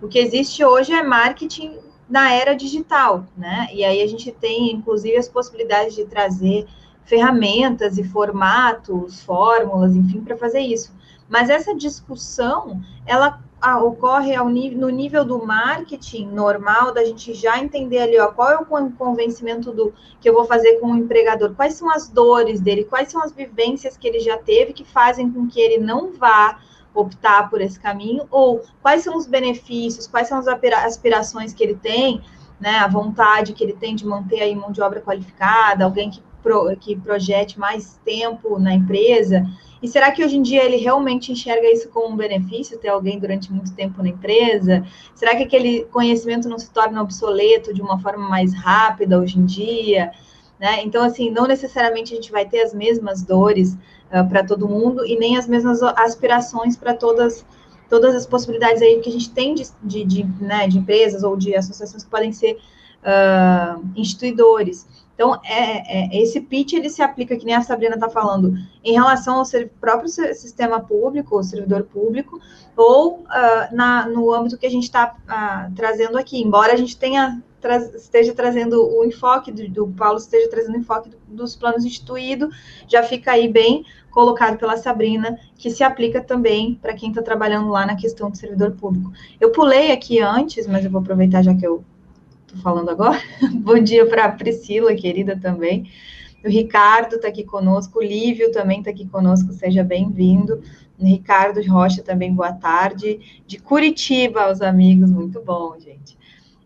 O que existe hoje é marketing na era digital, né? E aí a gente tem, inclusive, as possibilidades de trazer ferramentas e formatos, fórmulas, enfim, para fazer isso. Mas essa discussão, ela ocorre ao, no nível do marketing normal, da gente já entender ali, ó, qual é o convencimento do que eu vou fazer com o empregador, quais são as dores dele, quais são as vivências que ele já teve que fazem com que ele não vá optar por esse caminho, ou quais são os benefícios, quais são as aspirações que ele tem, né, a vontade que ele tem de manter aí mão de obra qualificada, alguém que, pro, que projete mais tempo na empresa, e será que hoje em dia ele realmente enxerga isso como um benefício, ter alguém durante muito tempo na empresa? Será que aquele conhecimento não se torna obsoleto de uma forma mais rápida hoje em dia? Né? Então, assim, não necessariamente a gente vai ter as mesmas dores uh, para todo mundo e nem as mesmas aspirações para todas todas as possibilidades aí que a gente tem de, de, de, né, de empresas ou de associações que podem ser uh, instituidores. Então, é, é, esse pitch, ele se aplica, que nem a Sabrina está falando, em relação ao próprio sistema público, o servidor público, ou uh, na, no âmbito que a gente está uh, trazendo aqui, embora a gente tenha tra esteja trazendo o enfoque do, do, Paulo, esteja trazendo o enfoque do, dos planos instituídos, já fica aí bem colocado pela Sabrina, que se aplica também para quem está trabalhando lá na questão do servidor público. Eu pulei aqui antes, mas eu vou aproveitar já que eu estou falando agora. Bom dia para a Priscila, querida também. O Ricardo está aqui conosco, o Lívio também está aqui conosco, seja bem-vindo. Ricardo Rocha também, boa tarde. De Curitiba, os amigos, muito bom, gente.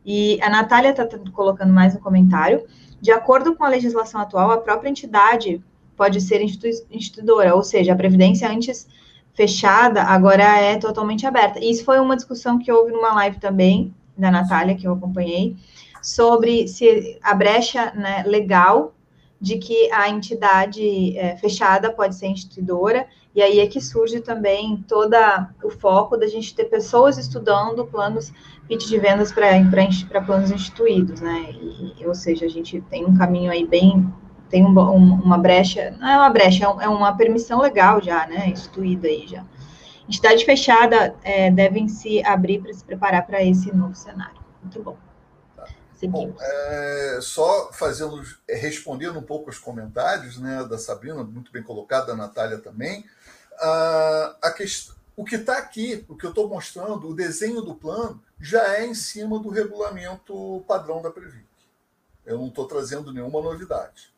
E a Natália está colocando mais um comentário. De acordo com a legislação atual, a própria entidade pode ser instituidora, ou seja, a Previdência antes fechada, agora é totalmente aberta. E isso foi uma discussão que houve numa live também, da Natália, que eu acompanhei, sobre se a brecha né, legal de que a entidade é, fechada pode ser instituidora, e aí é que surge também todo o foco da gente ter pessoas estudando planos pitch de vendas para planos instituídos, né? E, ou seja, a gente tem um caminho aí bem, tem um, um, uma brecha, não é uma brecha, é, é, uma permissão legal já, né? Instituída aí já. Entidade fechada é, devem se abrir para se preparar para esse novo cenário. Muito bom. Bom, é, só fazendo, é, respondendo um pouco os comentários né, da Sabrina, muito bem colocado, da Natália também. Uh, a questão, o que está aqui, o que eu estou mostrando, o desenho do plano, já é em cima do regulamento padrão da Previc. Eu não estou trazendo nenhuma novidade.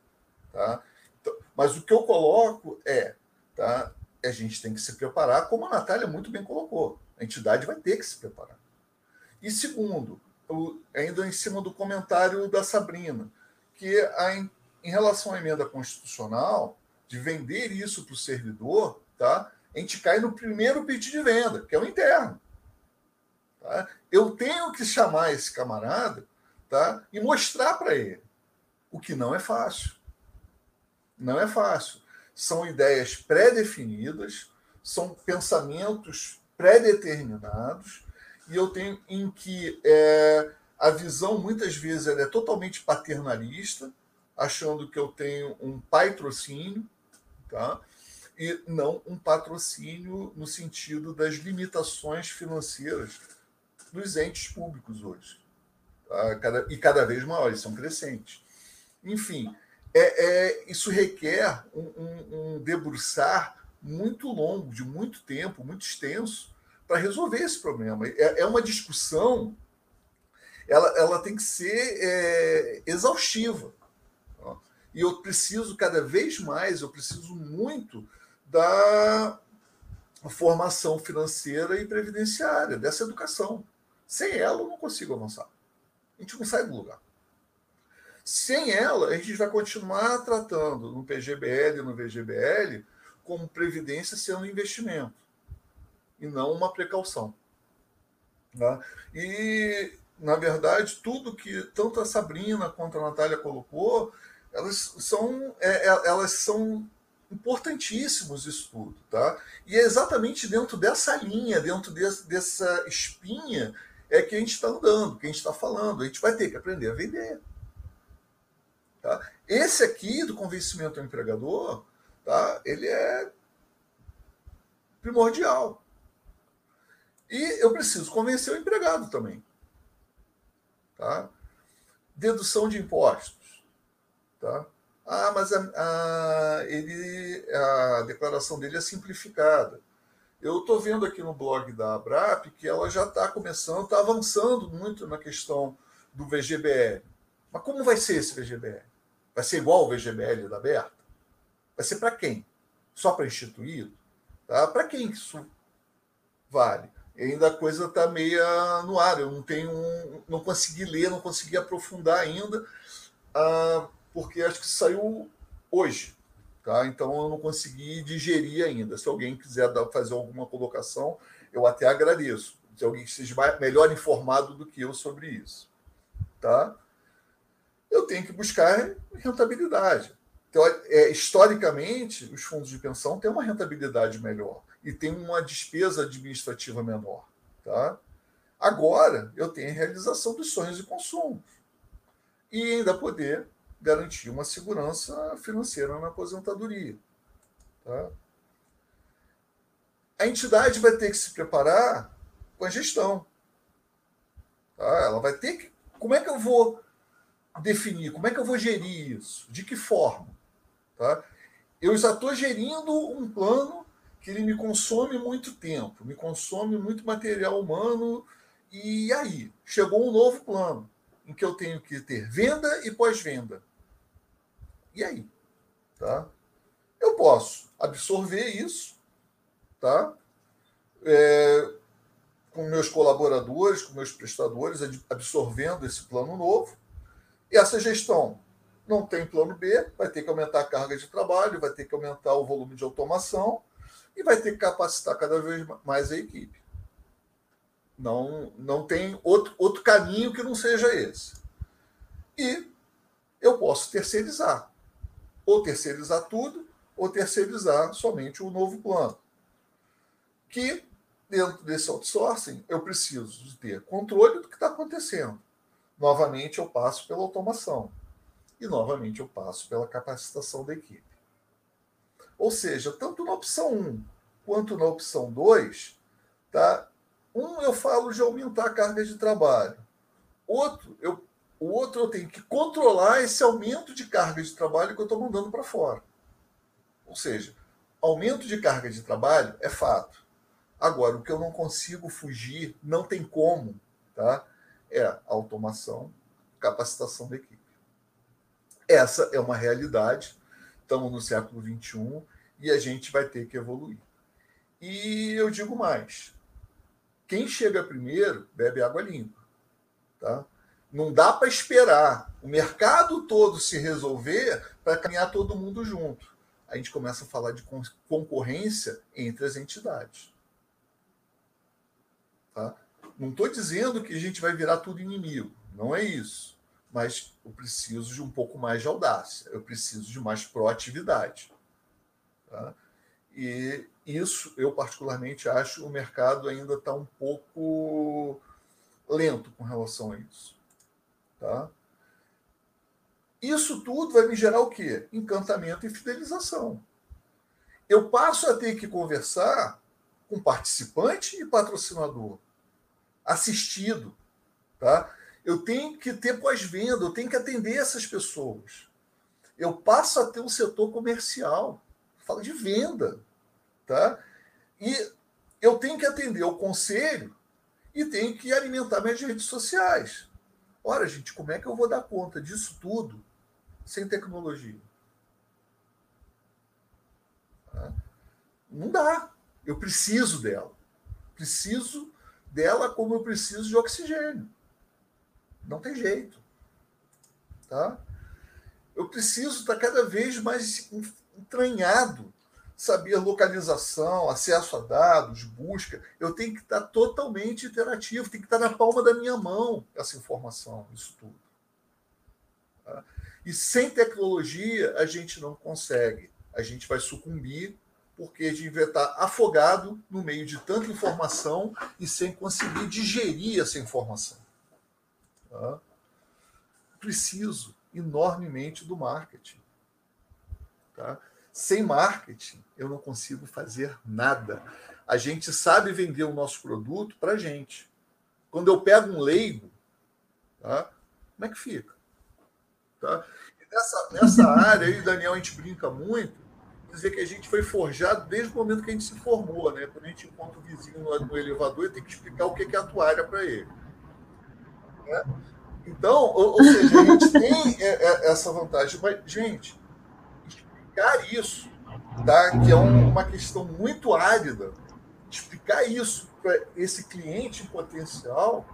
Tá? Então, mas o que eu coloco é, tá, a gente tem que se preparar, como a Natália muito bem colocou. A entidade vai ter que se preparar. E segundo, ainda em cima do comentário da Sabrina, que a, em relação à emenda constitucional, de vender isso para o servidor, tá? a gente cai no primeiro pedido de venda, que é o interno. Tá? Eu tenho que chamar esse camarada tá? e mostrar para ele, o que não é fácil. Não é fácil. São ideias pré-definidas, são pensamentos pré-determinados, e eu tenho em que é, a visão muitas vezes é totalmente paternalista, achando que eu tenho um patrocínio, tá? e não um patrocínio no sentido das limitações financeiras dos entes públicos hoje. Tá? Cada, e cada vez maiores, são crescentes. Enfim, é, é isso requer um, um, um debruçar muito longo, de muito tempo, muito extenso, para resolver esse problema. É, é uma discussão, ela, ela tem que ser é, exaustiva. E eu preciso cada vez mais, eu preciso muito da formação financeira e previdenciária, dessa educação. Sem ela, eu não consigo avançar. A gente não sai do lugar. Sem ela, a gente vai continuar tratando no PGBL e no VGBL como previdência sendo investimento e não uma precaução. Tá? E, na verdade, tudo que tanto a Sabrina quanto a Natália colocou, elas são, é, é elas são importantíssimos isso tudo. Tá? E é exatamente dentro dessa linha, dentro dessa espinha, é que a gente está andando, que a gente está falando. A gente vai ter que aprender a vender. Tá? Esse aqui do convencimento ao empregador, tá? ele é primordial. E eu preciso convencer o empregado também. Tá? Dedução de impostos. Tá? Ah, mas a, a, ele, a declaração dele é simplificada. Eu estou vendo aqui no blog da Abrap que ela já está começando, está avançando muito na questão do VGBL. Mas como vai ser esse VGBL? Vai ser igual ao VGBL da Berta? Vai ser para quem? Só para instituído? Tá? Para quem isso vale? Ainda a coisa está meia no ar. Eu não tenho, não consegui ler, não consegui aprofundar ainda, ah, porque acho que saiu hoje, tá? Então eu não consegui digerir ainda. Se alguém quiser fazer alguma colocação, eu até agradeço. Se alguém seja melhor informado do que eu sobre isso, tá? eu tenho que buscar rentabilidade. Então, é, historicamente, os fundos de pensão têm uma rentabilidade melhor e têm uma despesa administrativa menor. Tá? Agora, eu tenho a realização dos sonhos e consumos e ainda poder garantir uma segurança financeira na aposentadoria. Tá? A entidade vai ter que se preparar com a gestão. Tá? Ela vai ter que. Como é que eu vou definir? Como é que eu vou gerir isso? De que forma? Tá? Eu já estou gerindo um plano que ele me consome muito tempo, me consome muito material humano. E aí? Chegou um novo plano em que eu tenho que ter venda e pós-venda. E aí? Tá? Eu posso absorver isso, tá? É, com meus colaboradores, com meus prestadores, absorvendo esse plano novo. E essa gestão não tem plano B, vai ter que aumentar a carga de trabalho, vai ter que aumentar o volume de automação e vai ter que capacitar cada vez mais a equipe. Não, não tem outro, outro caminho que não seja esse. E eu posso terceirizar. Ou terceirizar tudo, ou terceirizar somente o novo plano. Que, dentro desse outsourcing, eu preciso ter controle do que está acontecendo. Novamente, eu passo pela automação. E, novamente, eu passo pela capacitação da equipe. Ou seja, tanto na opção 1 quanto na opção 2, tá? Um, eu falo de aumentar a carga de trabalho. Outro, eu, o outro, eu tenho que controlar esse aumento de carga de trabalho que eu estou mandando para fora. Ou seja, aumento de carga de trabalho é fato. Agora, o que eu não consigo fugir, não tem como, tá? é automação, capacitação da equipe. Essa é uma realidade. Estamos no século XXI e a gente vai ter que evoluir. E eu digo mais: quem chega primeiro bebe água limpa. Tá? Não dá para esperar o mercado todo se resolver para caminhar todo mundo junto. A gente começa a falar de concorrência entre as entidades. Tá? Não estou dizendo que a gente vai virar tudo inimigo, não é isso. Mas eu preciso de um pouco mais de audácia, eu preciso de mais proatividade. Tá? E isso, eu particularmente acho, o mercado ainda está um pouco lento com relação a isso. Tá? Isso tudo vai me gerar o quê? Encantamento e fidelização. Eu passo a ter que conversar com participante e patrocinador, assistido. Tá? Eu tenho que ter pós-venda, eu tenho que atender essas pessoas. Eu passo a ter um setor comercial, fala de venda. Tá? E eu tenho que atender o conselho e tenho que alimentar minhas redes sociais. Ora, gente, como é que eu vou dar conta disso tudo sem tecnologia? Não dá. Eu preciso dela. Preciso dela como eu preciso de oxigênio. Não tem jeito. Tá? Eu preciso estar cada vez mais entranhado saber localização, acesso a dados, busca, eu tenho que estar totalmente interativo, tem que estar na palma da minha mão essa informação, isso tudo. Tá? E sem tecnologia a gente não consegue, a gente vai sucumbir porque vai estar afogado no meio de tanta informação e sem conseguir digerir essa informação. Tá? Preciso enormemente do marketing. Tá? Sem marketing, eu não consigo fazer nada. A gente sabe vender o nosso produto para a gente. Quando eu pego um leigo, tá? como é que fica? Tá? nessa, nessa área aí, Daniel, a gente brinca muito, dizer que a gente foi forjado desde o momento que a gente se formou. Né? Quando a gente encontra o vizinho no, no elevador, tem que explicar o que é a toalha para ele. Né? Então, ou, ou, seja, a gente tem essa vantagem. Mas, gente, explicar isso, tá? que é uma questão muito árida, explicar isso para esse cliente potencial,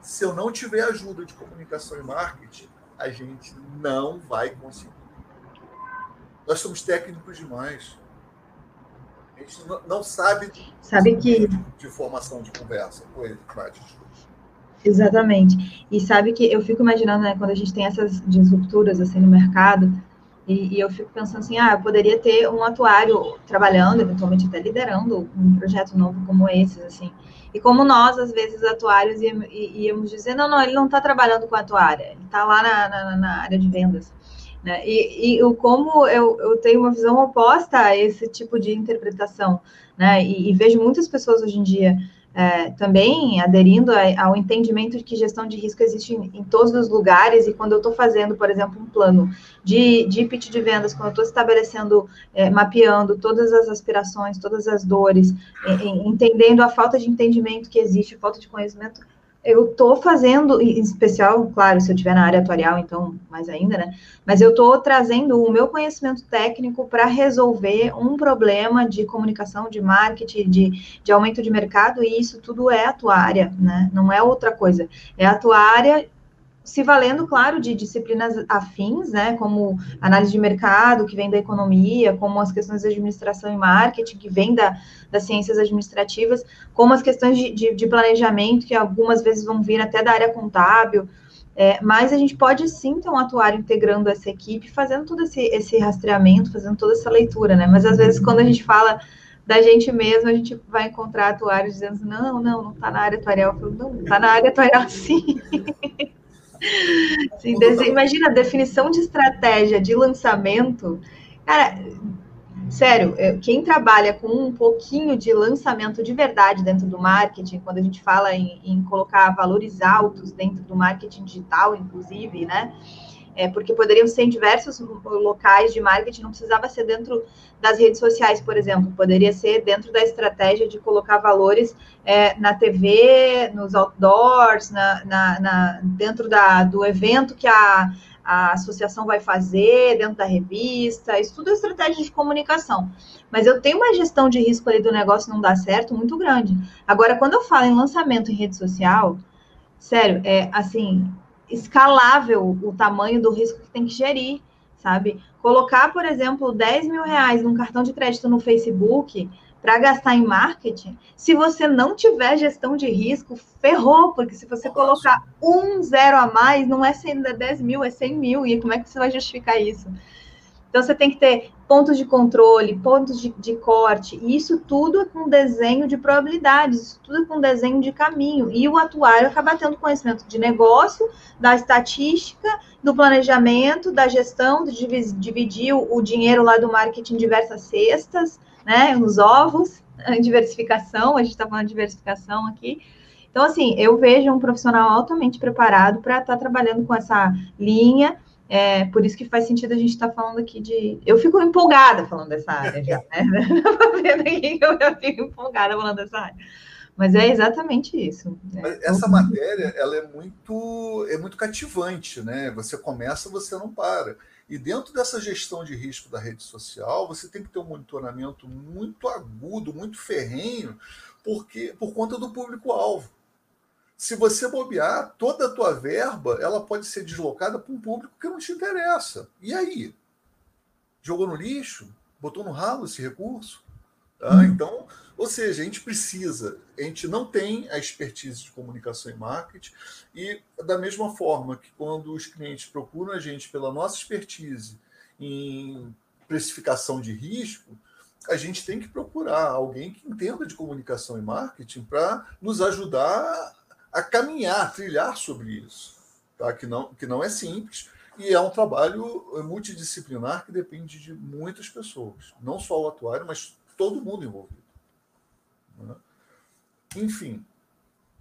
se eu não tiver ajuda de comunicação e marketing, a gente não vai conseguir. Nós somos técnicos demais. A gente não sabe sabe que de formação de conversa. Oi, Mate, Exatamente. E sabe que eu fico imaginando, né, quando a gente tem essas disrupturas assim no mercado, e, e, eu fico pensando assim, ah, eu poderia ter um atuário trabalhando, eventualmente até liderando um projeto novo como esse, assim. E como nós, às vezes, atuários, íamos, dizer, não, não, ele não está trabalhando com atuária, ele está lá na, na, na, área de vendas. Né? E, e como eu, eu tenho uma visão oposta a esse tipo de interpretação, né? E, e vejo muitas pessoas hoje em dia é, também aderindo a, ao entendimento de que gestão de risco existe em, em todos os lugares, e quando eu estou fazendo, por exemplo, um plano de, de pitch de vendas, quando eu estou estabelecendo, é, mapeando todas as aspirações, todas as dores, é, entendendo a falta de entendimento que existe, falta de conhecimento, eu estou fazendo, em especial, claro, se eu estiver na área atuarial, então mais ainda, né? Mas eu estou trazendo o meu conhecimento técnico para resolver um problema de comunicação, de marketing, de, de aumento de mercado, e isso tudo é atuária, né? Não é outra coisa. É atuária se valendo, claro, de disciplinas afins, né, como análise de mercado, que vem da economia, como as questões de administração e marketing, que vem da, das ciências administrativas, como as questões de, de, de planejamento, que algumas vezes vão vir até da área contábil, é, mas a gente pode sim então atuar integrando essa equipe, fazendo todo esse, esse rastreamento, fazendo toda essa leitura, né, mas às vezes quando a gente fala da gente mesmo, a gente vai encontrar atuários dizendo, não, não, não está na área atuarial, eu falo, não, está na área atuarial sim. Sim, imagina a definição de estratégia de lançamento. Cara, sério, quem trabalha com um pouquinho de lançamento de verdade dentro do marketing, quando a gente fala em, em colocar valores altos dentro do marketing digital, inclusive, né? É, porque poderiam ser em diversos locais de marketing, não precisava ser dentro das redes sociais, por exemplo, poderia ser dentro da estratégia de colocar valores é, na TV, nos outdoors, na, na, na, dentro da, do evento que a, a associação vai fazer, dentro da revista, isso tudo é estratégia de comunicação. Mas eu tenho uma gestão de risco ali do negócio não dar certo muito grande. Agora, quando eu falo em lançamento em rede social, sério, é assim, escalável o tamanho do risco que tem que gerir, sabe? Colocar, por exemplo, 10 mil reais num cartão de crédito no Facebook para gastar em marketing, se você não tiver gestão de risco, ferrou, porque se você colocar um zero a mais, não é 10 mil, é 100 mil, e como é que você vai justificar isso? Então, você tem que ter pontos de controle, pontos de, de, corte, e isso tudo é com desenho de probabilidades, isso tudo é com desenho de caminho. E o atuário acaba tendo conhecimento de negócio, da estatística, do planejamento, da gestão, de dividir o, dinheiro lá do marketing em diversas cestas, né, nos ovos, diversificação, a gente está falando de diversificação aqui. Então, assim, eu vejo um profissional altamente preparado para estar tá trabalhando com essa linha, é, por isso que faz sentido a gente estar tá falando aqui de. Eu fico empolgada falando dessa área já, né? vendo aqui que eu, fico empolgada falando dessa área. Mas é exatamente isso. Né? Essa matéria ela é muito é muito cativante, né? Você começa, você não para. E dentro dessa gestão de risco da rede social, você tem que ter um monitoramento muito agudo, muito ferrenho, porque por conta do público-alvo se você bobear, toda a tua verba ela pode ser deslocada para um público que não te interessa. E aí? Jogou no lixo? Botou no ralo esse recurso? Tá? Hum. Então, ou seja, a gente precisa, a gente não tem a expertise de comunicação e marketing, e da mesma forma que quando os clientes procuram a gente pela nossa expertise em precificação de risco, a gente tem que procurar alguém que entenda de comunicação e marketing para nos ajudar a caminhar, trilhar sobre isso, tá? que, não, que não é simples e é um trabalho multidisciplinar que depende de muitas pessoas, não só o atuário, mas todo mundo envolvido. Né? Enfim.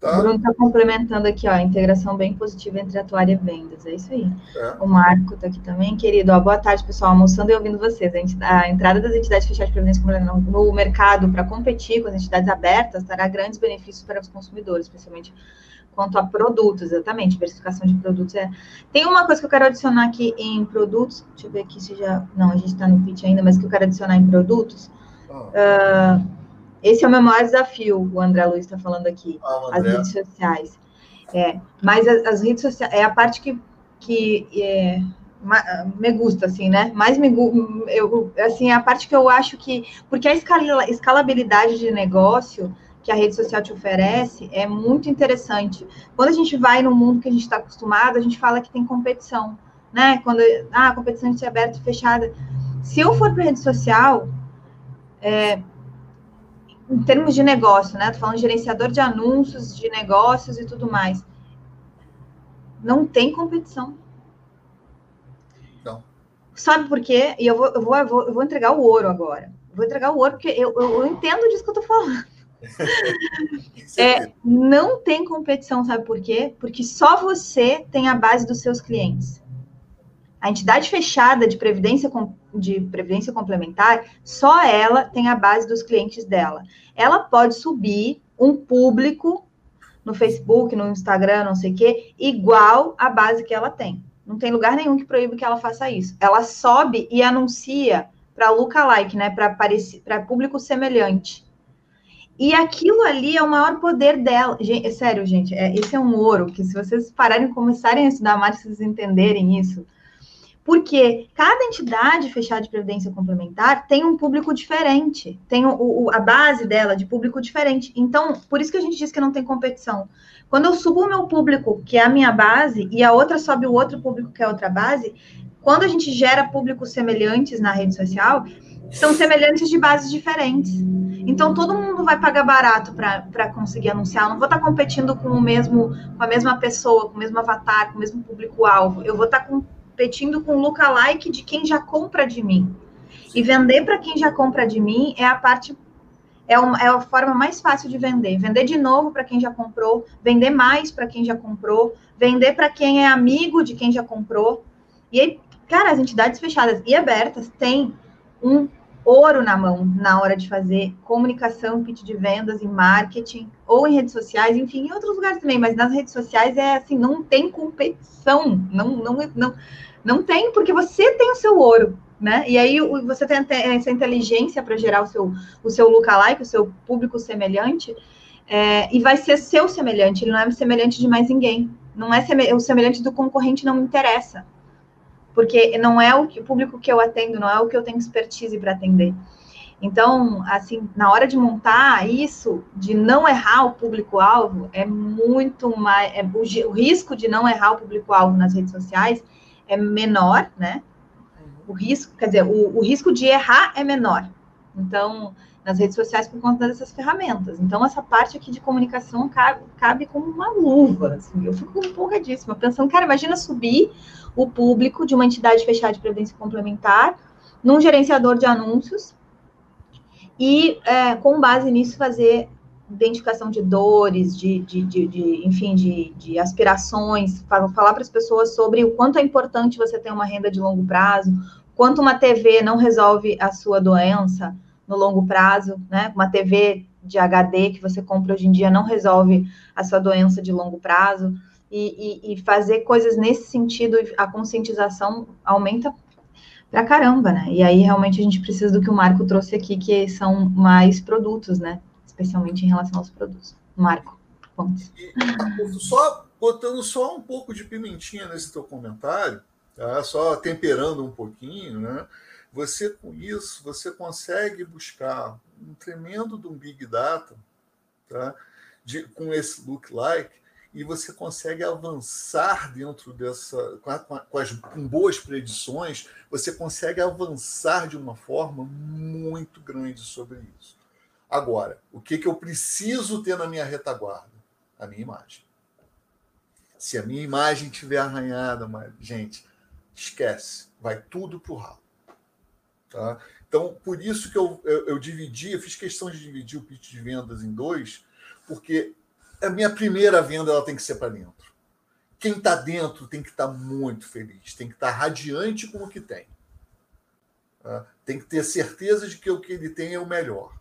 Tá? O Bruno está complementando aqui, ó, a integração bem positiva entre atuário e vendas. É isso aí. É. O Marco está aqui também, querido. Ó, boa tarde, pessoal. Almoçando e ouvindo vocês. A, a entrada das entidades fechadas de previdência no mercado para competir com as entidades abertas trará grandes benefícios para os consumidores, especialmente quanto a produtos, exatamente, diversificação de produtos. É... Tem uma coisa que eu quero adicionar aqui em produtos, deixa eu ver aqui se já. Não, a gente está no pitch ainda, mas que eu quero adicionar em produtos. Uh, esse é o meu maior desafio, o André Luiz está falando aqui, ah, as redes sociais. É, mas as, as, redes sociais é a parte que, que é, me gusta, assim, né? Mais me eu, assim, é a parte que eu acho que. Porque a escala, escalabilidade de negócio que a rede social te oferece é muito interessante. Quando a gente vai no mundo que a gente está acostumado, a gente fala que tem competição, né? Quando ah, a competição de ser aberta e fechada. Se eu for para rede social, é, em termos de negócio, né? Tô falando de gerenciador de anúncios, de negócios e tudo mais. Não tem competição. Não. Sabe por quê? E eu vou, eu vou, eu vou, eu vou entregar o ouro agora. Eu vou entregar o ouro porque eu, eu, eu entendo disso que eu tô falando. é, não tem competição, sabe por quê? Porque só você tem a base dos seus clientes. A entidade fechada de previdência, de previdência complementar, só ela tem a base dos clientes dela. Ela pode subir um público no Facebook, no Instagram, não sei o quê, igual a base que ela tem. Não tem lugar nenhum que proíba que ela faça isso. Ela sobe e anuncia para lookalike, né, para público semelhante. E aquilo ali é o maior poder dela. Gente, é sério, gente, é, esse é um ouro que se vocês pararem e começarem a estudar mais, vocês entenderem isso. Porque cada entidade fechada de previdência complementar tem um público diferente, tem o, o, a base dela de público diferente. Então, por isso que a gente diz que não tem competição. Quando eu subo o meu público, que é a minha base, e a outra sobe o outro público, que é a outra base, quando a gente gera públicos semelhantes na rede social, são semelhantes de bases diferentes. Então todo mundo vai pagar barato para conseguir anunciar. Eu não vou estar tá competindo com o mesmo, com a mesma pessoa, com o mesmo avatar, com o mesmo público-alvo. Eu vou estar tá competindo com o lookalike de quem já compra de mim. E vender para quem já compra de mim é a parte é, uma, é a forma mais fácil de vender. Vender de novo para quem já comprou, vender mais para quem já comprou, vender para quem é amigo de quem já comprou. E aí, cara, as entidades fechadas e abertas têm um ouro na mão na hora de fazer comunicação, pitch de vendas e marketing, ou em redes sociais, enfim, em outros lugares também, mas nas redes sociais é assim, não tem competição, não, não, não, não tem, porque você tem o seu ouro, né? E aí você tem essa inteligência para gerar o seu, o seu lookalike, o seu público semelhante, é, e vai ser seu semelhante, ele não é semelhante de mais ninguém. Não é o semelhante do concorrente, não me interessa porque não é o, que, o público que eu atendo, não é o que eu tenho expertise para atender. Então, assim, na hora de montar isso, de não errar o público-alvo, é muito mais. É, o, o, risco de não errar o público-alvo nas redes sociais é menor, né? O risco, quer dizer, o, o risco de errar é menor. Então, nas redes sociais por conta dessas ferramentas. Então, essa parte aqui de comunicação cabe, cabe como uma luva. Assim. Eu fico empolgadíssima, pensando, cara, imagina subir o público de uma entidade fechada de previdência complementar num gerenciador de anúncios e, é, com base nisso, fazer identificação de dores, de, de, de, de enfim, de, de aspirações, falar para as pessoas sobre o quanto é importante você ter uma renda de longo prazo, quanto uma TV não resolve a sua doença no longo prazo, né? Uma TV de HD que você compra hoje em dia não resolve a sua doença de longo prazo e, e, e fazer coisas nesse sentido, a conscientização aumenta pra caramba, né? E aí realmente a gente precisa do que o Marco trouxe aqui, que são mais produtos, né? Especialmente em relação aos produtos. Marco, pontos. Só botando só um pouco de pimentinha nesse teu comentário, tá? Só temperando um pouquinho, né? Você com isso, você consegue buscar um tremendo de um big data, tá? De, com esse look like e você consegue avançar dentro dessa, com, a, com, as, com boas predições, você consegue avançar de uma forma muito grande sobre isso. Agora, o que, que eu preciso ter na minha retaguarda? A minha imagem. Se a minha imagem estiver arranhada, gente, esquece, vai tudo para o ralo. Tá? Então, por isso que eu, eu, eu dividi, eu fiz questão de dividir o pitch de vendas em dois, porque a minha primeira venda ela tem que ser para dentro. Quem está dentro tem que estar tá muito feliz, tem que estar tá radiante com o que tem. Tá? Tem que ter certeza de que o que ele tem é o melhor.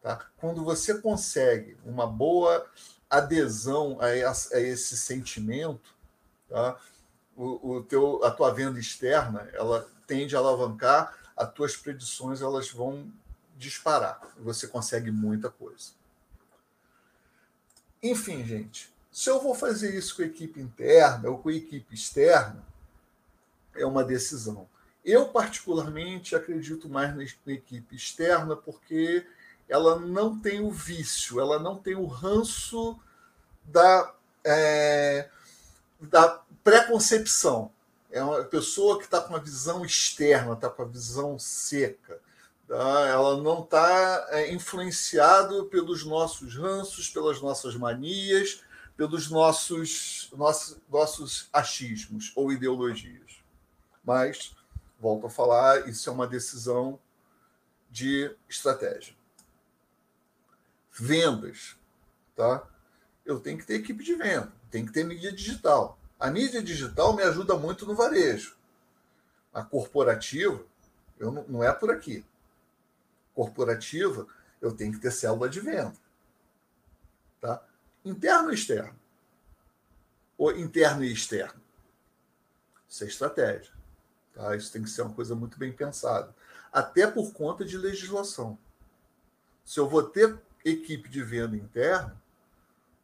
Tá? Quando você consegue uma boa adesão a, esse sentimento, tá? o, o teu, a tua venda externa ela tende a alavancar, as tuas predições elas vão disparar. Você consegue muita coisa. Enfim, gente, se eu vou fazer isso com a equipe interna ou com a equipe externa, é uma decisão. Eu, particularmente, acredito mais na equipe externa, porque ela não tem o vício, ela não tem o ranço da, é, da preconcepção. É uma pessoa que está com uma visão externa, está com a visão seca. Tá? Ela não está é, influenciada pelos nossos ranços, pelas nossas manias, pelos nossos, nossos, nossos achismos ou ideologias. Mas, volto a falar, isso é uma decisão de estratégia. Vendas. Tá? Eu tenho que ter equipe de venda, tem que ter mídia digital. A mídia digital me ajuda muito no varejo. A corporativa, eu não, não é por aqui. Corporativa, eu tenho que ter célula de venda. Tá? Interno e externo. Ou interno e externo. Isso é estratégia. Tá? Isso tem que ser uma coisa muito bem pensada. Até por conta de legislação. Se eu vou ter equipe de venda interna,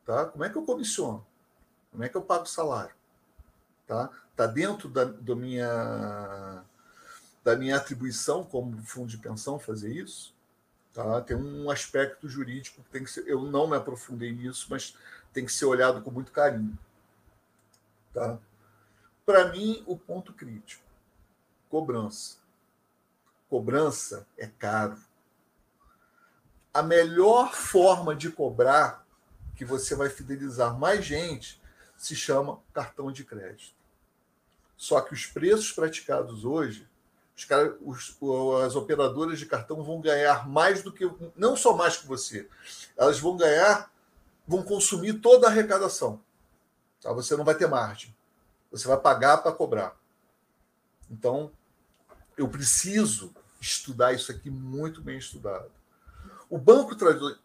tá? como é que eu comissiono? Como é que eu pago salário? Tá, tá dentro da, do minha, da minha atribuição como fundo de pensão fazer isso. Tá? Tem um aspecto jurídico que tem que ser. Eu não me aprofundei nisso, mas tem que ser olhado com muito carinho. Tá? Para mim, o ponto crítico: cobrança. Cobrança é caro. A melhor forma de cobrar que você vai fidelizar mais gente se chama cartão de crédito. Só que os preços praticados hoje, os cara, os, as operadoras de cartão vão ganhar mais do que. Não só mais que você, elas vão ganhar, vão consumir toda a arrecadação. Tá? Você não vai ter margem. Você vai pagar para cobrar. Então, eu preciso estudar isso aqui muito bem estudado. O banco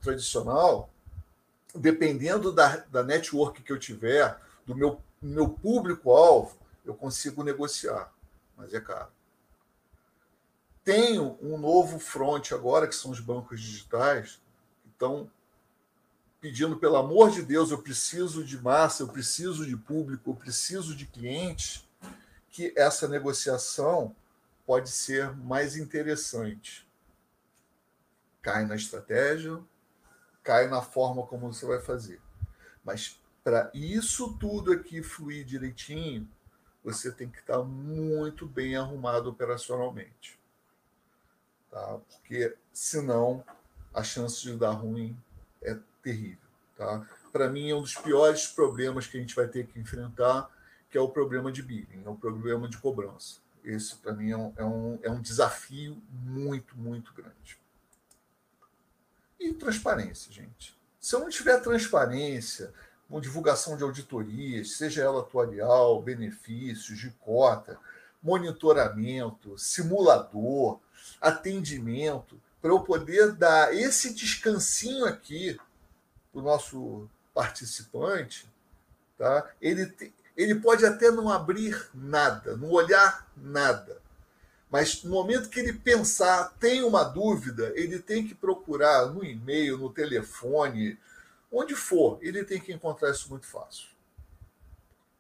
tradicional, dependendo da, da network que eu tiver, do meu, meu público-alvo, eu consigo negociar, mas é caro. Tenho um novo front agora, que são os bancos digitais, que estão pedindo, pelo amor de Deus, eu preciso de massa, eu preciso de público, eu preciso de clientes, que essa negociação pode ser mais interessante. Cai na estratégia, cai na forma como você vai fazer. Mas para isso tudo aqui fluir direitinho, você tem que estar muito bem arrumado operacionalmente. Tá? Porque senão a chance de dar ruim é terrível. Tá? Para mim, é um dos piores problemas que a gente vai ter que enfrentar, que é o problema de billing, é o problema de cobrança. Esse, para mim, é um, é, um, é um desafio muito, muito grande. E transparência, gente. Se eu não tiver transparência, com divulgação de auditorias, seja ela atuarial, benefícios, de cota, monitoramento, simulador, atendimento, para eu poder dar esse descansinho aqui para o nosso participante, tá? ele, te, ele pode até não abrir nada, não olhar nada. Mas no momento que ele pensar, tem uma dúvida, ele tem que procurar no e-mail, no telefone, Onde for, ele tem que encontrar isso muito fácil.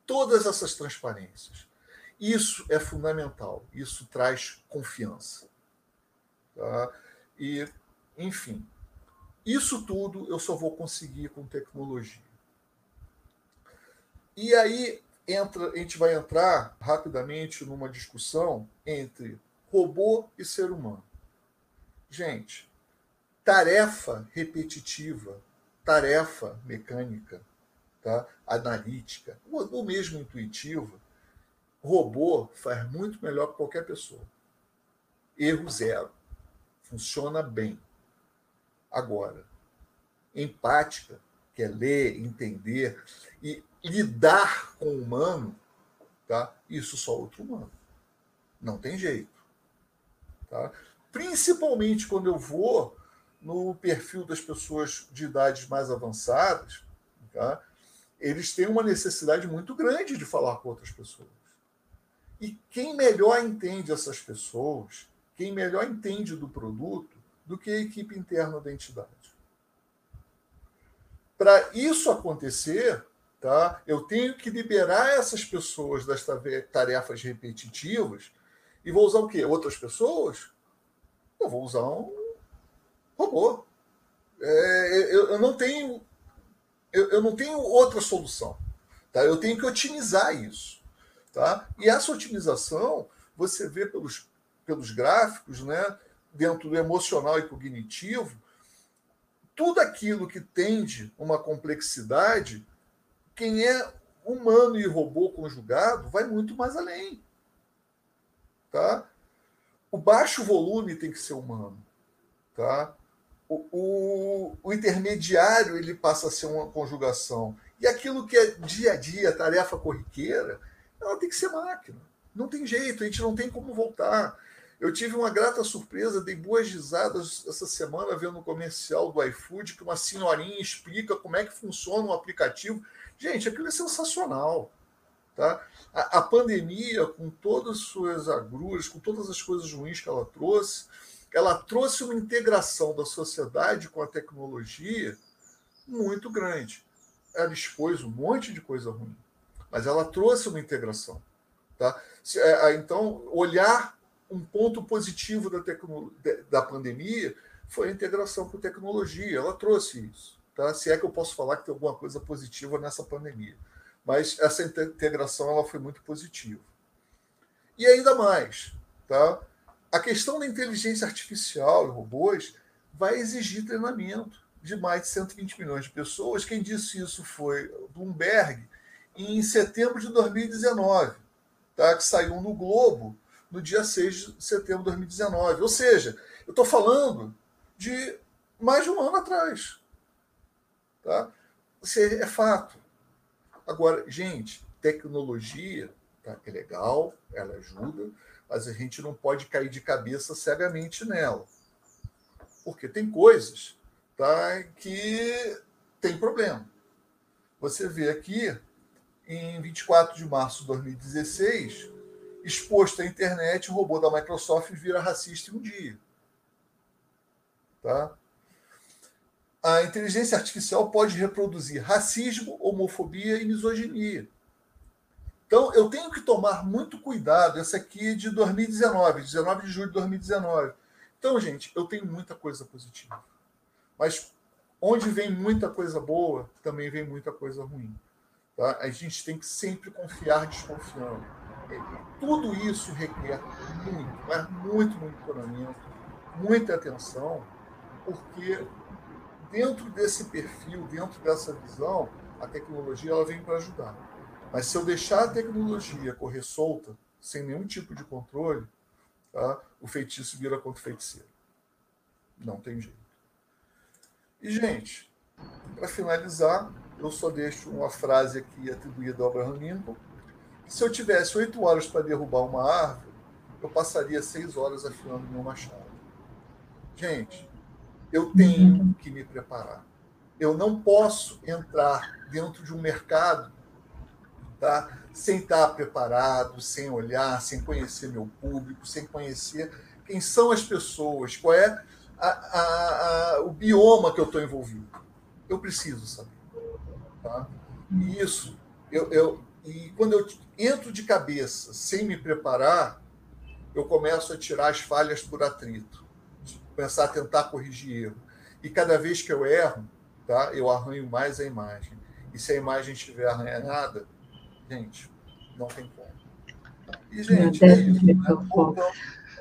Todas essas transparências. Isso é fundamental. Isso traz confiança. Tá? E, enfim, isso tudo eu só vou conseguir com tecnologia. E aí entra, a gente vai entrar rapidamente numa discussão entre robô e ser humano. Gente, tarefa repetitiva tarefa mecânica, tá? analítica, ou mesmo intuitiva, robô faz muito melhor que qualquer pessoa. Erro zero. Funciona bem. Agora, empática, que é ler, entender e lidar com o humano, tá? Isso só outro humano. Não tem jeito. Tá? Principalmente quando eu vou no perfil das pessoas de idades mais avançadas, tá? eles têm uma necessidade muito grande de falar com outras pessoas. E quem melhor entende essas pessoas, quem melhor entende do produto, do que a equipe interna da entidade. Para isso acontecer, tá, eu tenho que liberar essas pessoas das tarefas repetitivas e vou usar o quê? Outras pessoas? Eu vou usar um robô. É, eu, eu, não tenho eu, eu, não tenho outra solução. Tá? Eu tenho que otimizar isso. Tá? E essa otimização você vê pelos, pelos gráficos, né, dentro do emocional e cognitivo, tudo aquilo que tende uma complexidade, quem é humano e robô conjugado vai muito mais além. Tá? O baixo volume tem que ser humano. Tá? O, o, intermediário ele passa a ser uma conjugação. E aquilo que é dia a dia, tarefa corriqueira, ela tem que ser máquina. Não tem jeito, a gente não tem como voltar. Eu tive uma grata surpresa, dei boas risadas essa semana vendo um comercial do iFood que uma senhorinha explica como é que funciona um aplicativo. Gente, aquilo é sensacional. Tá? A, a pandemia, com todas as suas agruras, com todas as coisas ruins que ela trouxe, ela trouxe uma integração da sociedade com a tecnologia muito grande. Ela expôs um monte de coisa ruim, mas ela trouxe uma integração. Tá? É, então, olhar um ponto positivo da, da pandemia foi a integração com tecnologia. Ela trouxe isso. Tá? Se é que eu posso falar que tem alguma coisa positiva nessa pandemia. Mas essa integração ela foi muito positiva. E ainda mais, tá? A questão da inteligência artificial e robôs vai exigir treinamento de mais de 120 milhões de pessoas. Quem disse isso foi Bloomberg em setembro de 2019, tá? que saiu no Globo no dia 6 de setembro de 2019. Ou seja, eu estou falando de mais de um ano atrás. Tá? Isso é fato. Agora, gente, tecnologia tá, é legal, ela ajuda, mas a gente não pode cair de cabeça cegamente nela. Porque tem coisas tá, que tem problema. Você vê aqui, em 24 de março de 2016, exposto à internet, o robô da Microsoft vira racista em um dia. Tá? A inteligência artificial pode reproduzir racismo, homofobia e misoginia. Então, eu tenho que tomar muito cuidado. Essa aqui é de 2019, 19 de julho de 2019. Então, gente, eu tenho muita coisa positiva. Mas onde vem muita coisa boa, também vem muita coisa ruim. Tá? A gente tem que sempre confiar desconfiando. Tudo isso requer muito, mas muito monitoramento, muita atenção, porque dentro desse perfil, dentro dessa visão, a tecnologia ela vem para ajudar. Mas se eu deixar a tecnologia correr solta, sem nenhum tipo de controle, tá, o feitiço vira contra o feiticeiro. Não tem jeito. E, gente, para finalizar, eu só deixo uma frase aqui atribuída ao Abraham Lincoln, se eu tivesse oito horas para derrubar uma árvore, eu passaria seis horas afiando meu machado. Gente, eu tenho que me preparar. Eu não posso entrar dentro de um mercado tá? sem estar preparado, sem olhar, sem conhecer meu público, sem conhecer quem são as pessoas, qual é a, a, a, o bioma que eu estou envolvido. Eu preciso saber. Tá? E isso, eu, eu, e quando eu entro de cabeça sem me preparar, eu começo a tirar as falhas por atrito, começar a tentar corrigir erro. E cada vez que eu erro, tá, eu arranho mais a imagem. E se a imagem estiver arranhada, Gente, não tem como. E, gente, é isso. Né?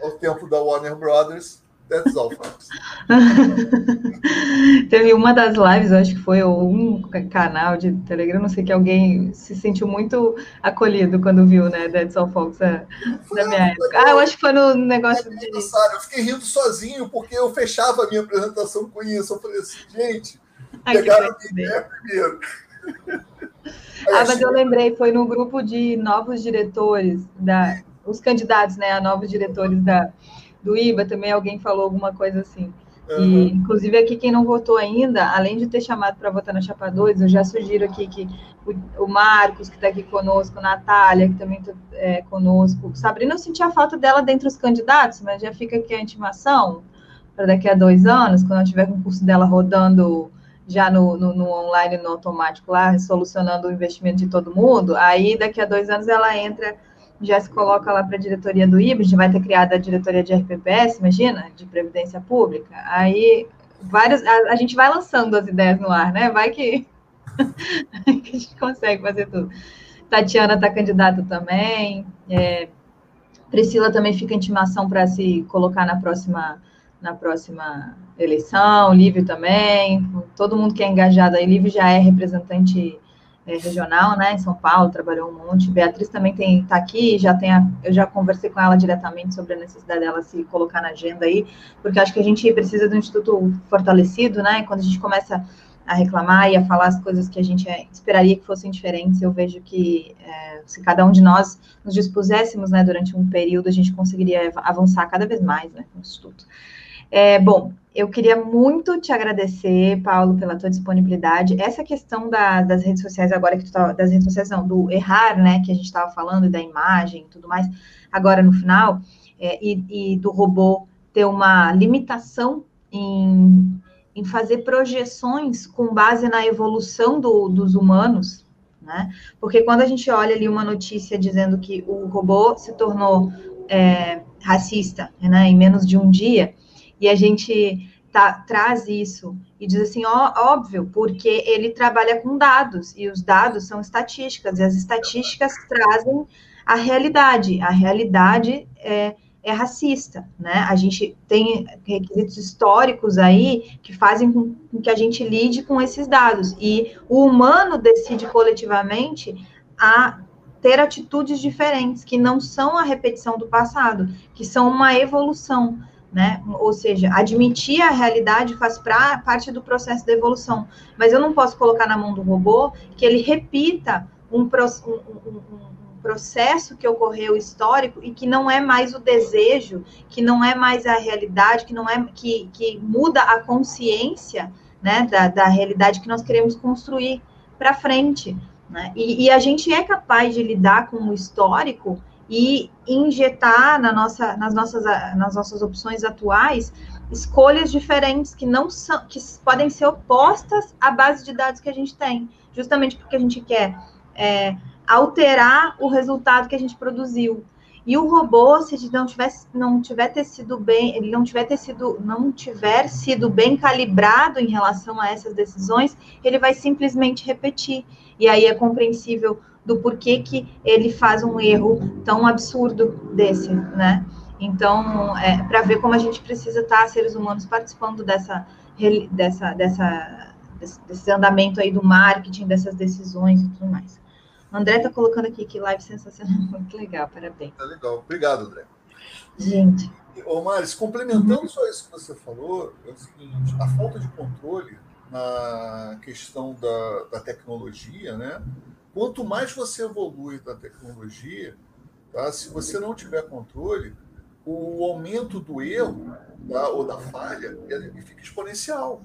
Ao tempo da Warner Brothers, that's all, folks. Teve uma das lives, acho que foi um canal de Telegram, não sei que alguém se sentiu muito acolhido quando viu, né? That's all, folks, é, da minha época. Ah, eu acho que foi no negócio de. Eu fiquei rindo sozinho, porque eu fechava a minha apresentação com isso. Eu falei assim, gente, Ai, pegaram a ideia primeiro. Ah, mas eu lembrei, foi no grupo de novos diretores, da, os candidatos né, a novos diretores da, do IBA, também alguém falou alguma coisa assim. Uhum. E, inclusive, aqui, quem não votou ainda, além de ter chamado para votar na Chapa 2, eu já sugiro aqui que o, o Marcos, que está aqui conosco, Natália, que também está é, conosco, Sabrina, eu senti a falta dela dentre os candidatos, mas já fica aqui a intimação para daqui a dois anos, quando eu tiver com o curso dela rodando já no, no, no, online, no automático lá, solucionando o investimento de todo mundo, aí daqui a dois anos ela entra, já se coloca lá para a diretoria do IBRID, vai ter criado a diretoria de RPPS, imagina, de Previdência Pública, aí vários. A, a, gente vai lançando as ideias no ar, né? Vai que, que a gente consegue fazer tudo. Tatiana está candidata também. É, Priscila também fica intimação para se colocar na próxima na próxima eleição, Lívio também, todo mundo que é engajado aí, Lívio já é representante é, regional, né, em São Paulo, trabalhou um monte, Beatriz também tem, tá aqui, já tem, a, eu já conversei com ela diretamente sobre a necessidade dela se colocar na agenda aí, porque acho que a gente precisa de um instituto fortalecido, né, quando a gente começa a reclamar e a falar as coisas que a gente é, esperaria que fossem diferentes, eu vejo que é, se cada um de nós nos dispuséssemos, né, durante um período, a gente conseguiria avançar cada vez mais, né, com o Instituto. É, bom, eu queria muito te agradecer, Paulo, pela tua disponibilidade. Essa questão da, das redes sociais agora que tu tá, das redes sociais não, do errar, né, que a gente estava falando da imagem e tudo mais, agora no final, é, e, e, do robô ter uma limitação em, em fazer projeções com base na evolução do, dos humanos, né? Porque quando a gente olha ali uma notícia dizendo que o robô se tornou é, racista, né, em menos de um dia, e a gente tá, traz isso e diz assim, ó, óbvio, porque ele trabalha com dados, e os dados são estatísticas, e as estatísticas trazem a realidade. A realidade é, é racista, né? A gente tem requisitos históricos aí que fazem com que a gente lide com esses dados. E o humano decide coletivamente a ter atitudes diferentes, que não são a repetição do passado, que são uma evolução né? Ou seja, admitir a realidade faz pra, parte do processo da evolução. Mas eu não posso colocar na mão do robô que ele repita um, um, um, um processo que ocorreu histórico e que não é mais o desejo, que não é mais a realidade, que não é que, que muda a consciência né, da, da realidade que nós queremos construir para frente. Né? E, e a gente é capaz de lidar com o histórico e injetar na nossa, nas, nossas, nas nossas opções atuais escolhas diferentes que não são, que podem ser opostas à base de dados que a gente tem, justamente porque a gente quer é, alterar o resultado que a gente produziu. E o robô, se não tivesse, não tiver ter sido bem, ele não tiver ter sido, não tiver sido bem calibrado em relação a essas decisões, ele vai simplesmente repetir. E aí é compreensível do porquê que ele faz um erro tão absurdo desse, né? Então, é, para ver como a gente precisa estar, tá, seres humanos, participando dessa, dessa, dessa, desse, desse andamento aí do marketing, dessas decisões e tudo mais. André está colocando aqui que live sensacional, muito legal, parabéns. É legal, obrigado, André. Gente. Ô, Maris, complementando uhum. só isso que você falou, é o seguinte: a falta de controle na questão da, da tecnologia, né? Quanto mais você evolui na tecnologia, tá? se você não tiver controle, o aumento do erro tá? ou da falha ele fica exponencial.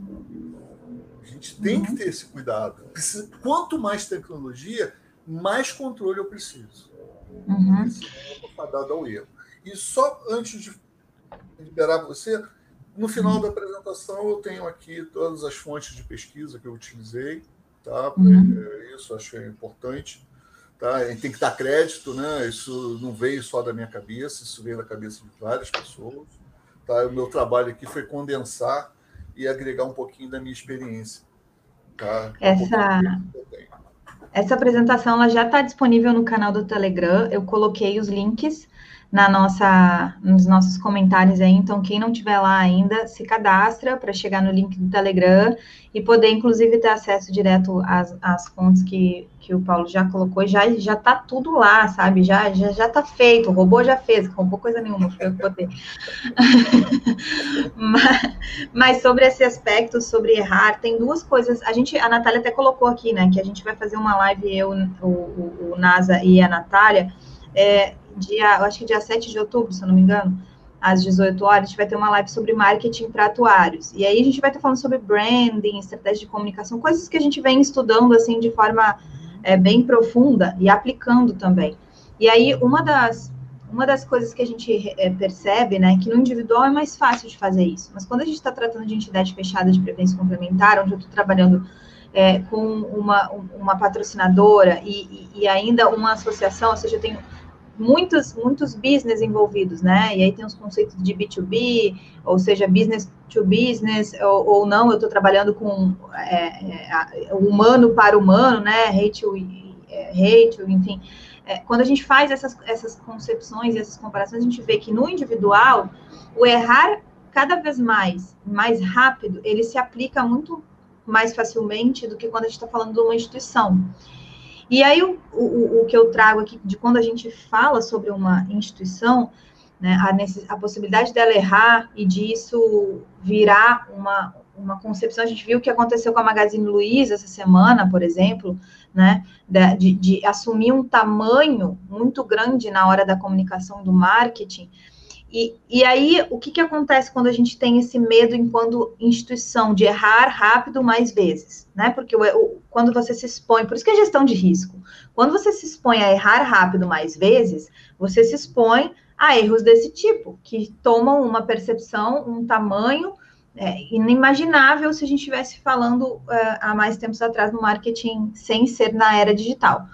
A gente tem que ter esse cuidado. Quanto mais tecnologia, mais controle eu preciso. Uhum. Para dar ao erro. E só antes de liberar você, no final da apresentação eu tenho aqui todas as fontes de pesquisa que eu utilizei tá? Uhum. É, isso acho é importante. Tá? A gente tem que dar crédito, né? Isso não veio só da minha cabeça, isso veio da cabeça de várias pessoas. Tá? O meu trabalho aqui foi condensar e agregar um pouquinho da minha experiência. Tá? Essa, essa apresentação ela já está disponível no canal do Telegram. Eu coloquei os links na nossa, nos nossos comentários aí. Então, quem não tiver lá ainda, se cadastra para chegar no link do Telegram e poder, inclusive, ter acesso direto às, às fontes que, que o Paulo já colocou. Já já tá tudo lá, sabe? Já já já tá feito. O robô já fez, roubou coisa nenhuma, foi eu que botei. mas, mas sobre esse aspecto, sobre errar, tem duas coisas. A gente, a Natália até colocou aqui, né? Que a gente vai fazer uma live eu, o, o, o NASA e a Natália. É, dia, eu acho que dia 7 de outubro, se eu não me engano, às 18 horas, a gente vai ter uma live sobre marketing para atuários. E aí a gente vai estar falando sobre branding, estratégia de comunicação, coisas que a gente vem estudando assim de forma é, bem profunda e aplicando também. E aí uma das uma das coisas que a gente é, percebe, né, que no individual é mais fácil de fazer isso, mas quando a gente está tratando de entidade fechada de previdência complementar, onde eu estou trabalhando é, com uma, uma patrocinadora e, e, e, ainda uma associação, ou seja, eu tenho muitos, muitos business envolvidos, né? E aí tem os conceitos de B2B, ou seja, business to business, ou, ou não, eu estou trabalhando com é, é, humano para humano, né? Hate, é, hate enfim. É, quando a gente faz essas, essas concepções essas comparações, a gente vê que no individual, o errar cada vez mais, mais rápido, ele se aplica muito mais facilmente do que quando a gente está falando de uma instituição. E aí, o, o, o, que eu trago aqui, de quando a gente fala sobre uma instituição, né, a, necess, a possibilidade dela errar e disso virar uma, uma concepção, a gente viu o que aconteceu com a Magazine Luiza essa semana, por exemplo, né, de, de assumir um tamanho muito grande na hora da comunicação do marketing, e, e aí, o que, que acontece quando a gente tem esse medo enquanto instituição de errar rápido mais vezes, né? Porque o, o, quando você se expõe, por isso que é gestão de risco. Quando você se expõe a errar rápido mais vezes, você se expõe a erros desse tipo, que tomam uma percepção, um tamanho é, inimaginável se a gente estivesse falando é, há mais tempos atrás no marketing sem ser na era digital.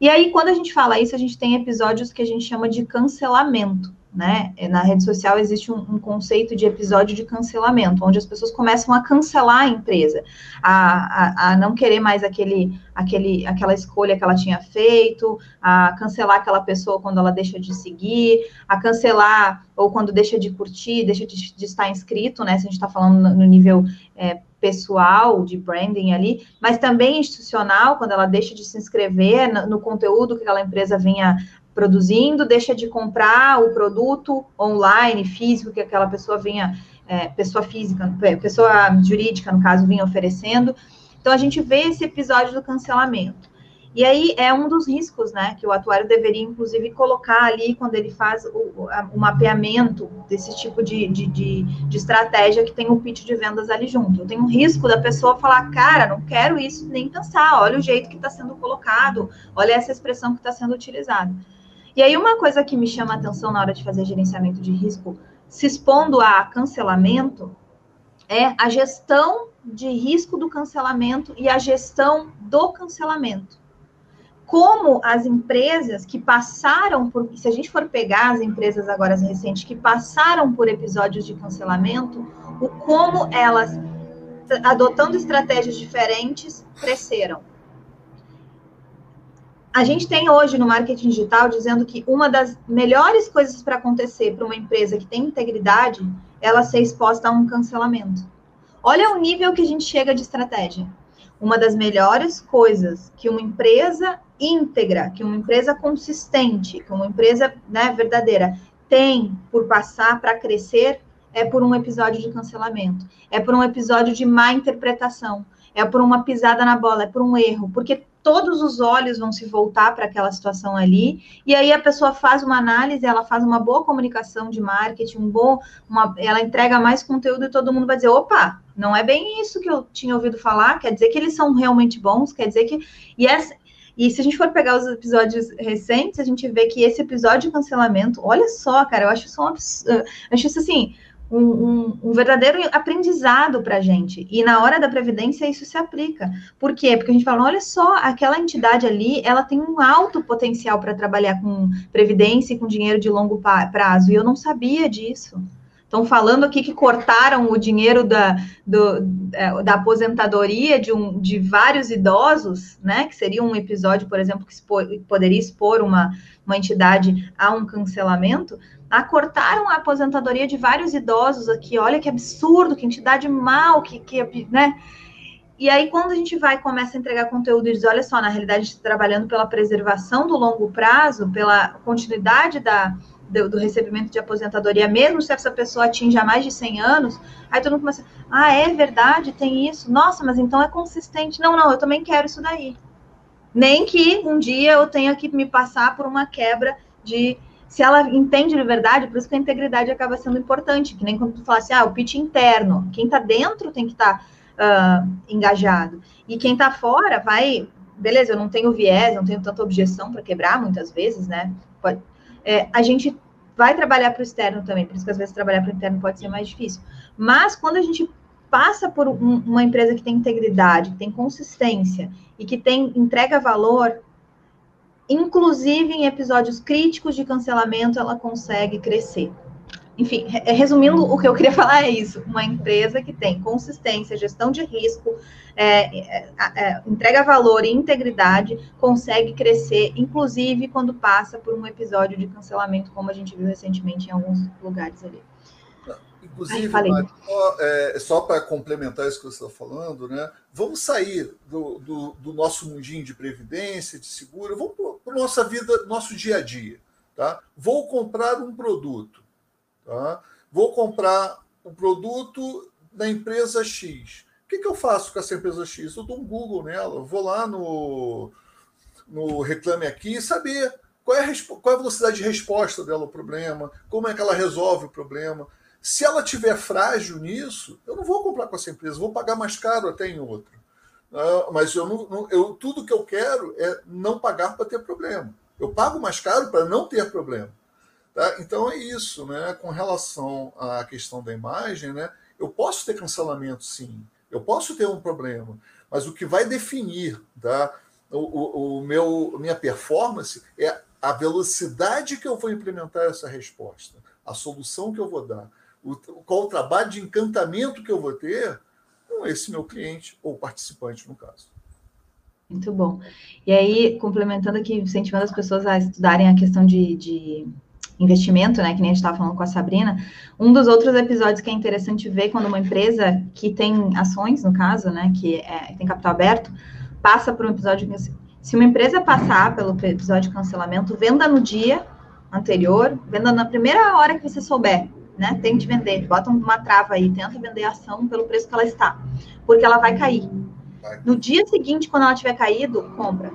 E aí, quando a gente fala isso, a gente tem episódios que a gente chama de cancelamento né? Na rede social existe um, um, conceito de episódio de cancelamento, onde as pessoas começam a cancelar a empresa, a, a, a, não querer mais aquele, aquele, aquela escolha que ela tinha feito, a cancelar aquela pessoa quando ela deixa de seguir, a cancelar ou quando deixa de curtir, deixa de, de estar inscrito, né? Se a gente está falando no, no nível é, pessoal, de branding ali, mas também institucional, quando ela deixa de se inscrever no, no conteúdo que aquela empresa vinha produzindo, deixa de comprar o produto online, físico, que aquela pessoa vinha, é, pessoa física, é, pessoa jurídica, no caso, vinha oferecendo. Então, a gente vê esse episódio do cancelamento. E aí é um dos riscos, né, que o atuário deveria, inclusive, colocar ali quando ele faz o, o mapeamento desse tipo de, de, de, de, estratégia que tem um pitch de vendas ali junto. Tem um risco da pessoa falar, cara, não quero isso nem pensar, olha o jeito que está sendo colocado, olha essa expressão que está sendo utilizada. E aí, uma coisa que me chama a atenção na hora de fazer gerenciamento de risco, se expondo a cancelamento, é a gestão de risco do cancelamento e a gestão do cancelamento. Como as empresas que passaram por, se a gente for pegar as empresas agora recentes que passaram por episódios de cancelamento, o como elas, adotando estratégias diferentes, cresceram a gente tem hoje no marketing digital dizendo que uma das melhores coisas para acontecer para uma empresa que tem integridade é ela ser exposta a um cancelamento. Olha o nível que a gente chega de estratégia. Uma das melhores coisas que uma empresa íntegra, que uma empresa consistente, que uma empresa né, verdadeira tem por passar para crescer é por um episódio de cancelamento, é por um episódio de má interpretação, é por uma pisada na bola, é por um erro, porque todos os olhos vão se voltar para aquela situação ali, e aí a pessoa faz uma análise, ela faz uma boa comunicação de marketing, um bom, uma, ela entrega mais conteúdo e todo mundo vai dizer, opa, não é bem isso que eu tinha ouvido falar, quer dizer que eles são realmente bons, quer dizer que. E, essa, e se a gente for pegar os episódios recentes, a gente vê que esse episódio de cancelamento, olha só, cara, eu acho isso um absurdo, acho isso assim, um, um, um verdadeiro aprendizado para a gente. E na hora da previdência isso se aplica. Por quê? Porque a gente fala, olha só, aquela entidade ali, ela tem um alto potencial para trabalhar com previdência e com dinheiro de longo prazo. E eu não sabia disso. Estão falando aqui que cortaram o dinheiro da, do, é, da aposentadoria de, um, de vários idosos, né? Que seria um episódio, por exemplo, que poderia expor uma, uma entidade a um cancelamento. Ah, cortaram a aposentadoria de vários idosos aqui. Olha que absurdo, que entidade mal, que, que né? E aí, quando a gente vai começa a entregar conteúdo e diz, olha só, na realidade, a gente está trabalhando pela preservação do longo prazo, pela continuidade da, do, do, recebimento de aposentadoria, mesmo se essa pessoa atinja mais de 100 anos, aí todo mundo começa, ah, é verdade, tem isso, nossa, mas então é consistente. Não, não, eu também quero isso daí. Nem que um dia eu tenha que me passar por uma quebra de. Se ela entende de verdade, por isso que a integridade acaba sendo importante, que nem quando tu fala assim, ah, o pitch interno, quem está dentro tem que estar tá, uh, engajado. E quem está fora vai, beleza, eu não tenho viés, não tenho tanta objeção para quebrar muitas vezes, né? Pode, é, a gente vai trabalhar para o externo também, por isso que às vezes trabalhar para o interno pode ser mais difícil. Mas quando a gente passa por um, uma empresa que tem integridade, que tem consistência e que tem entrega valor, inclusive em episódios críticos de cancelamento, ela consegue crescer. Enfim, resumindo, o que eu queria falar é isso: uma empresa que tem consistência, gestão de risco, é, é, é, entrega valor e integridade, consegue crescer, inclusive quando passa por um episódio de cancelamento, como a gente viu recentemente em alguns lugares ali. Inclusive, Ai, Mário, só, é, só para complementar isso que você está falando, né? Vamos sair do, do, do, nosso mundinho de previdência, de seguro, vamos para a nossa vida, nosso dia a dia. Tá? Vou comprar um produto. Tá? Vou comprar um produto da empresa X. O que, que eu faço com essa empresa X? Eu dou um Google nela, vou lá no, no Reclame Aqui e saber qual é, a, qual é a velocidade de resposta dela ao problema, como é que ela resolve o problema. Se ela tiver frágil nisso, eu não vou comprar com essa empresa, vou pagar mais caro até em outra. Uh, mas eu não, eu, tudo que eu quero é não pagar para ter problema. Eu pago mais caro para não ter problema. Tá? Então é isso, né? Com relação à questão da imagem, né? Eu posso ter cancelamento, sim. Eu posso ter um problema, mas o que vai definir, tá? O, o, o meu, minha performance é a velocidade que eu vou implementar essa resposta, a solução que eu vou dar, o, qual o trabalho de encantamento que eu vou ter com esse meu cliente ou participante, no caso. Muito bom. E aí, complementando aqui, incentivando as pessoas a estudarem a questão de, de investimento, né, que nem a gente estava falando com a Sabrina, um dos outros episódios que é interessante ver quando uma empresa que tem ações, no caso, né, que é, tem capital aberto, passa por um episódio se uma empresa passar pelo episódio de cancelamento, venda no dia anterior, venda na primeira hora que você souber, né? Tem de vender, bota uma trava aí, tenta vender a ação pelo preço que ela está, porque ela vai cair. No dia seguinte, quando ela tiver caído, compra.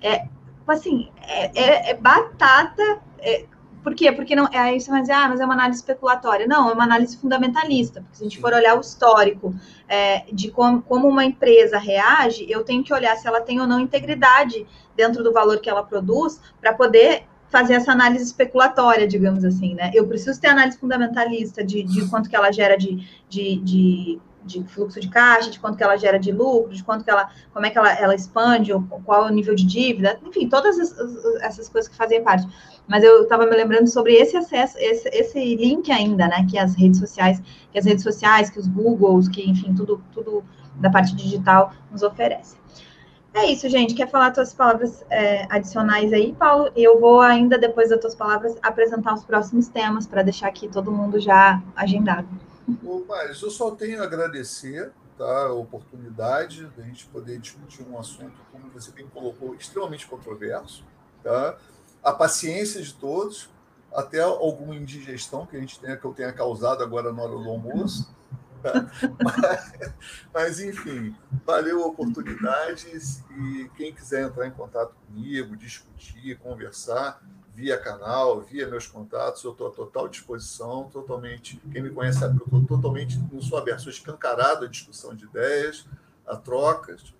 É, assim, é, é, é batata. É, por quê? Porque não. É, aí você vai dizer, ah, mas é uma análise especulatória. Não, é uma análise fundamentalista. Porque se a gente for olhar o histórico é, de como, como uma empresa reage, eu tenho que olhar se ela tem ou não integridade dentro do valor que ela produz para poder fazer essa análise especulatória, digamos assim, né? Eu preciso ter análise fundamentalista de, de quanto que ela gera de, de, de de fluxo de caixa, de quanto que ela gera de lucro, de quanto que ela, como é que ela, ela expande, ou qual é o nível de dívida, enfim, todas essas coisas que fazem parte. Mas eu estava me lembrando sobre esse acesso, esse, esse link ainda, né, que as redes sociais, que as redes sociais, que os Googles, que enfim, tudo, tudo da parte digital nos oferece. É isso, gente. Quer falar tuas palavras é, adicionais aí, Paulo? Eu vou ainda, depois das tuas palavras, apresentar os próximos temas para deixar aqui todo mundo já agendado. Mas eu só tenho a agradecer tá, a oportunidade da gente poder discutir um assunto, como você bem colocou, extremamente controverso. Tá? A paciência de todos, até alguma indigestão que a gente tenha, que eu tenha causado agora na hora do almoço. Mas, enfim, valeu a oportunidade e quem quiser entrar em contato comigo, discutir, conversar, via canal, via meus contatos, eu estou à total disposição, totalmente. Quem me conhece sabe que eu estou totalmente, não sou aberto, sou escancarado à discussão de ideias, a trocas,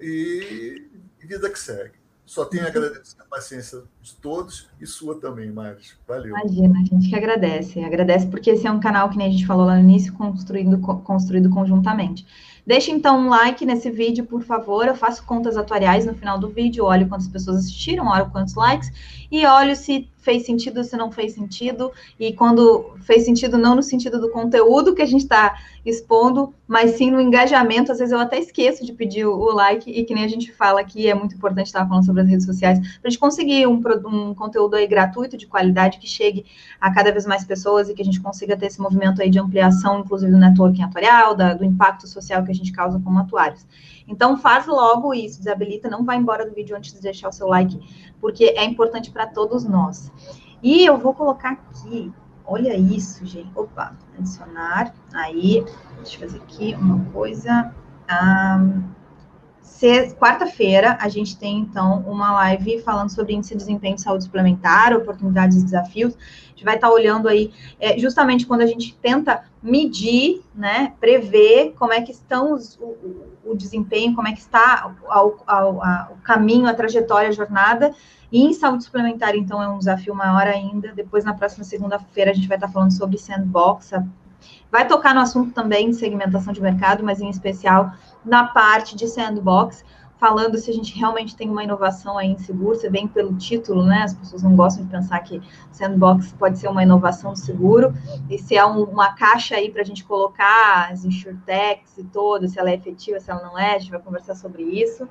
e vida que segue. Só tenho a agradecer a paciência de todos e sua também, Maris. Valeu. Imagina, a gente que agradece. Agradece porque esse é um canal que nem a gente falou lá no início, construído, construído conjuntamente. Deixe então um like nesse vídeo, por favor. Eu faço contas atuariais no final do vídeo, olho quantas pessoas assistiram, olho quantos likes e olho se fez sentido, se não fez sentido, e quando fez sentido, não no sentido do conteúdo que a gente está expondo, mas sim no engajamento. Às vezes eu até esqueço de pedir o like, e que nem a gente fala aqui, é muito importante estar falando sobre as redes sociais, para a gente conseguir um, um conteúdo aí gratuito, de qualidade, que chegue a cada vez mais pessoas e que a gente consiga ter esse movimento aí de ampliação, inclusive do networking atuarial, da, do impacto social que a gente causa como atuários. Então, faz logo isso, desabilita, não vai embora do vídeo antes de deixar o seu like, porque é importante para todos nós. E eu vou colocar aqui, olha isso, gente. Opa, adicionar. Aí, deixa eu fazer aqui uma coisa. Um, Quarta-feira, a gente tem, então, uma live falando sobre índice de desempenho de saúde suplementar, oportunidades e desafios. A gente vai estar olhando aí, é, justamente quando a gente tenta medir, né, prever como é que estão os, o, o, desempenho, como é que está o, o caminho, a trajetória, a jornada. E em saúde suplementar, então, é um desafio maior ainda. Depois, na próxima segunda-feira, a gente vai estar falando sobre sandbox, Vai tocar no assunto também de segmentação de mercado, mas em especial na parte de sandbox, falando se a gente realmente tem uma inovação aí em seguro, você vem pelo título, né? As pessoas não gostam de pensar que sandbox pode ser uma inovação do seguro, e se é um, uma caixa aí para a gente colocar as insurtechs e todas, se ela é efetiva, se ela não é, a gente vai conversar sobre isso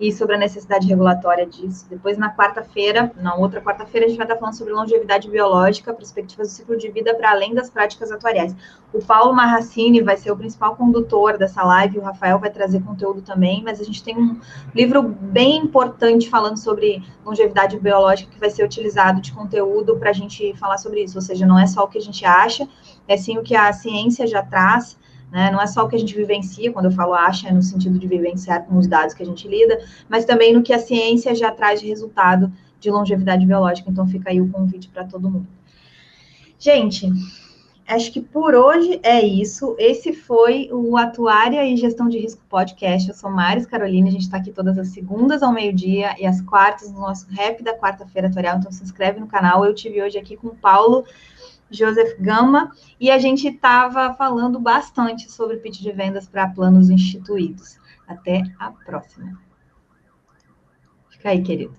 e sobre a necessidade regulatória disso. Depois, na quarta-feira, na outra quarta-feira, a gente vai estar falando sobre longevidade biológica, perspectivas do ciclo de vida para além das práticas atuariais. O Paulo Marracini vai ser o principal condutor dessa live, o Rafael vai trazer conteúdo também, mas a gente tem um livro bem importante falando sobre longevidade biológica que vai ser utilizado de conteúdo para a gente falar sobre isso, ou seja, não é só o que a gente acha, é sim o que a ciência já traz, né? Não é só o que a gente vivencia, quando eu falo acha, é no sentido de vivenciar com os dados que a gente lida, mas também no que a ciência já traz de resultado de longevidade biológica. Então fica aí o convite para todo mundo. Gente, acho que por hoje é isso. Esse foi o Atuária e Gestão de Risco Podcast. Eu sou Maris Carolina, a gente está aqui todas as segundas ao meio-dia e as quartas no nosso rap da quarta-feira atuarial. Então se inscreve no canal. Eu tive hoje aqui com o Paulo Joseph Gama, e a gente estava falando bastante sobre pitch de vendas para planos instituídos. Até a próxima. Fica aí, querido.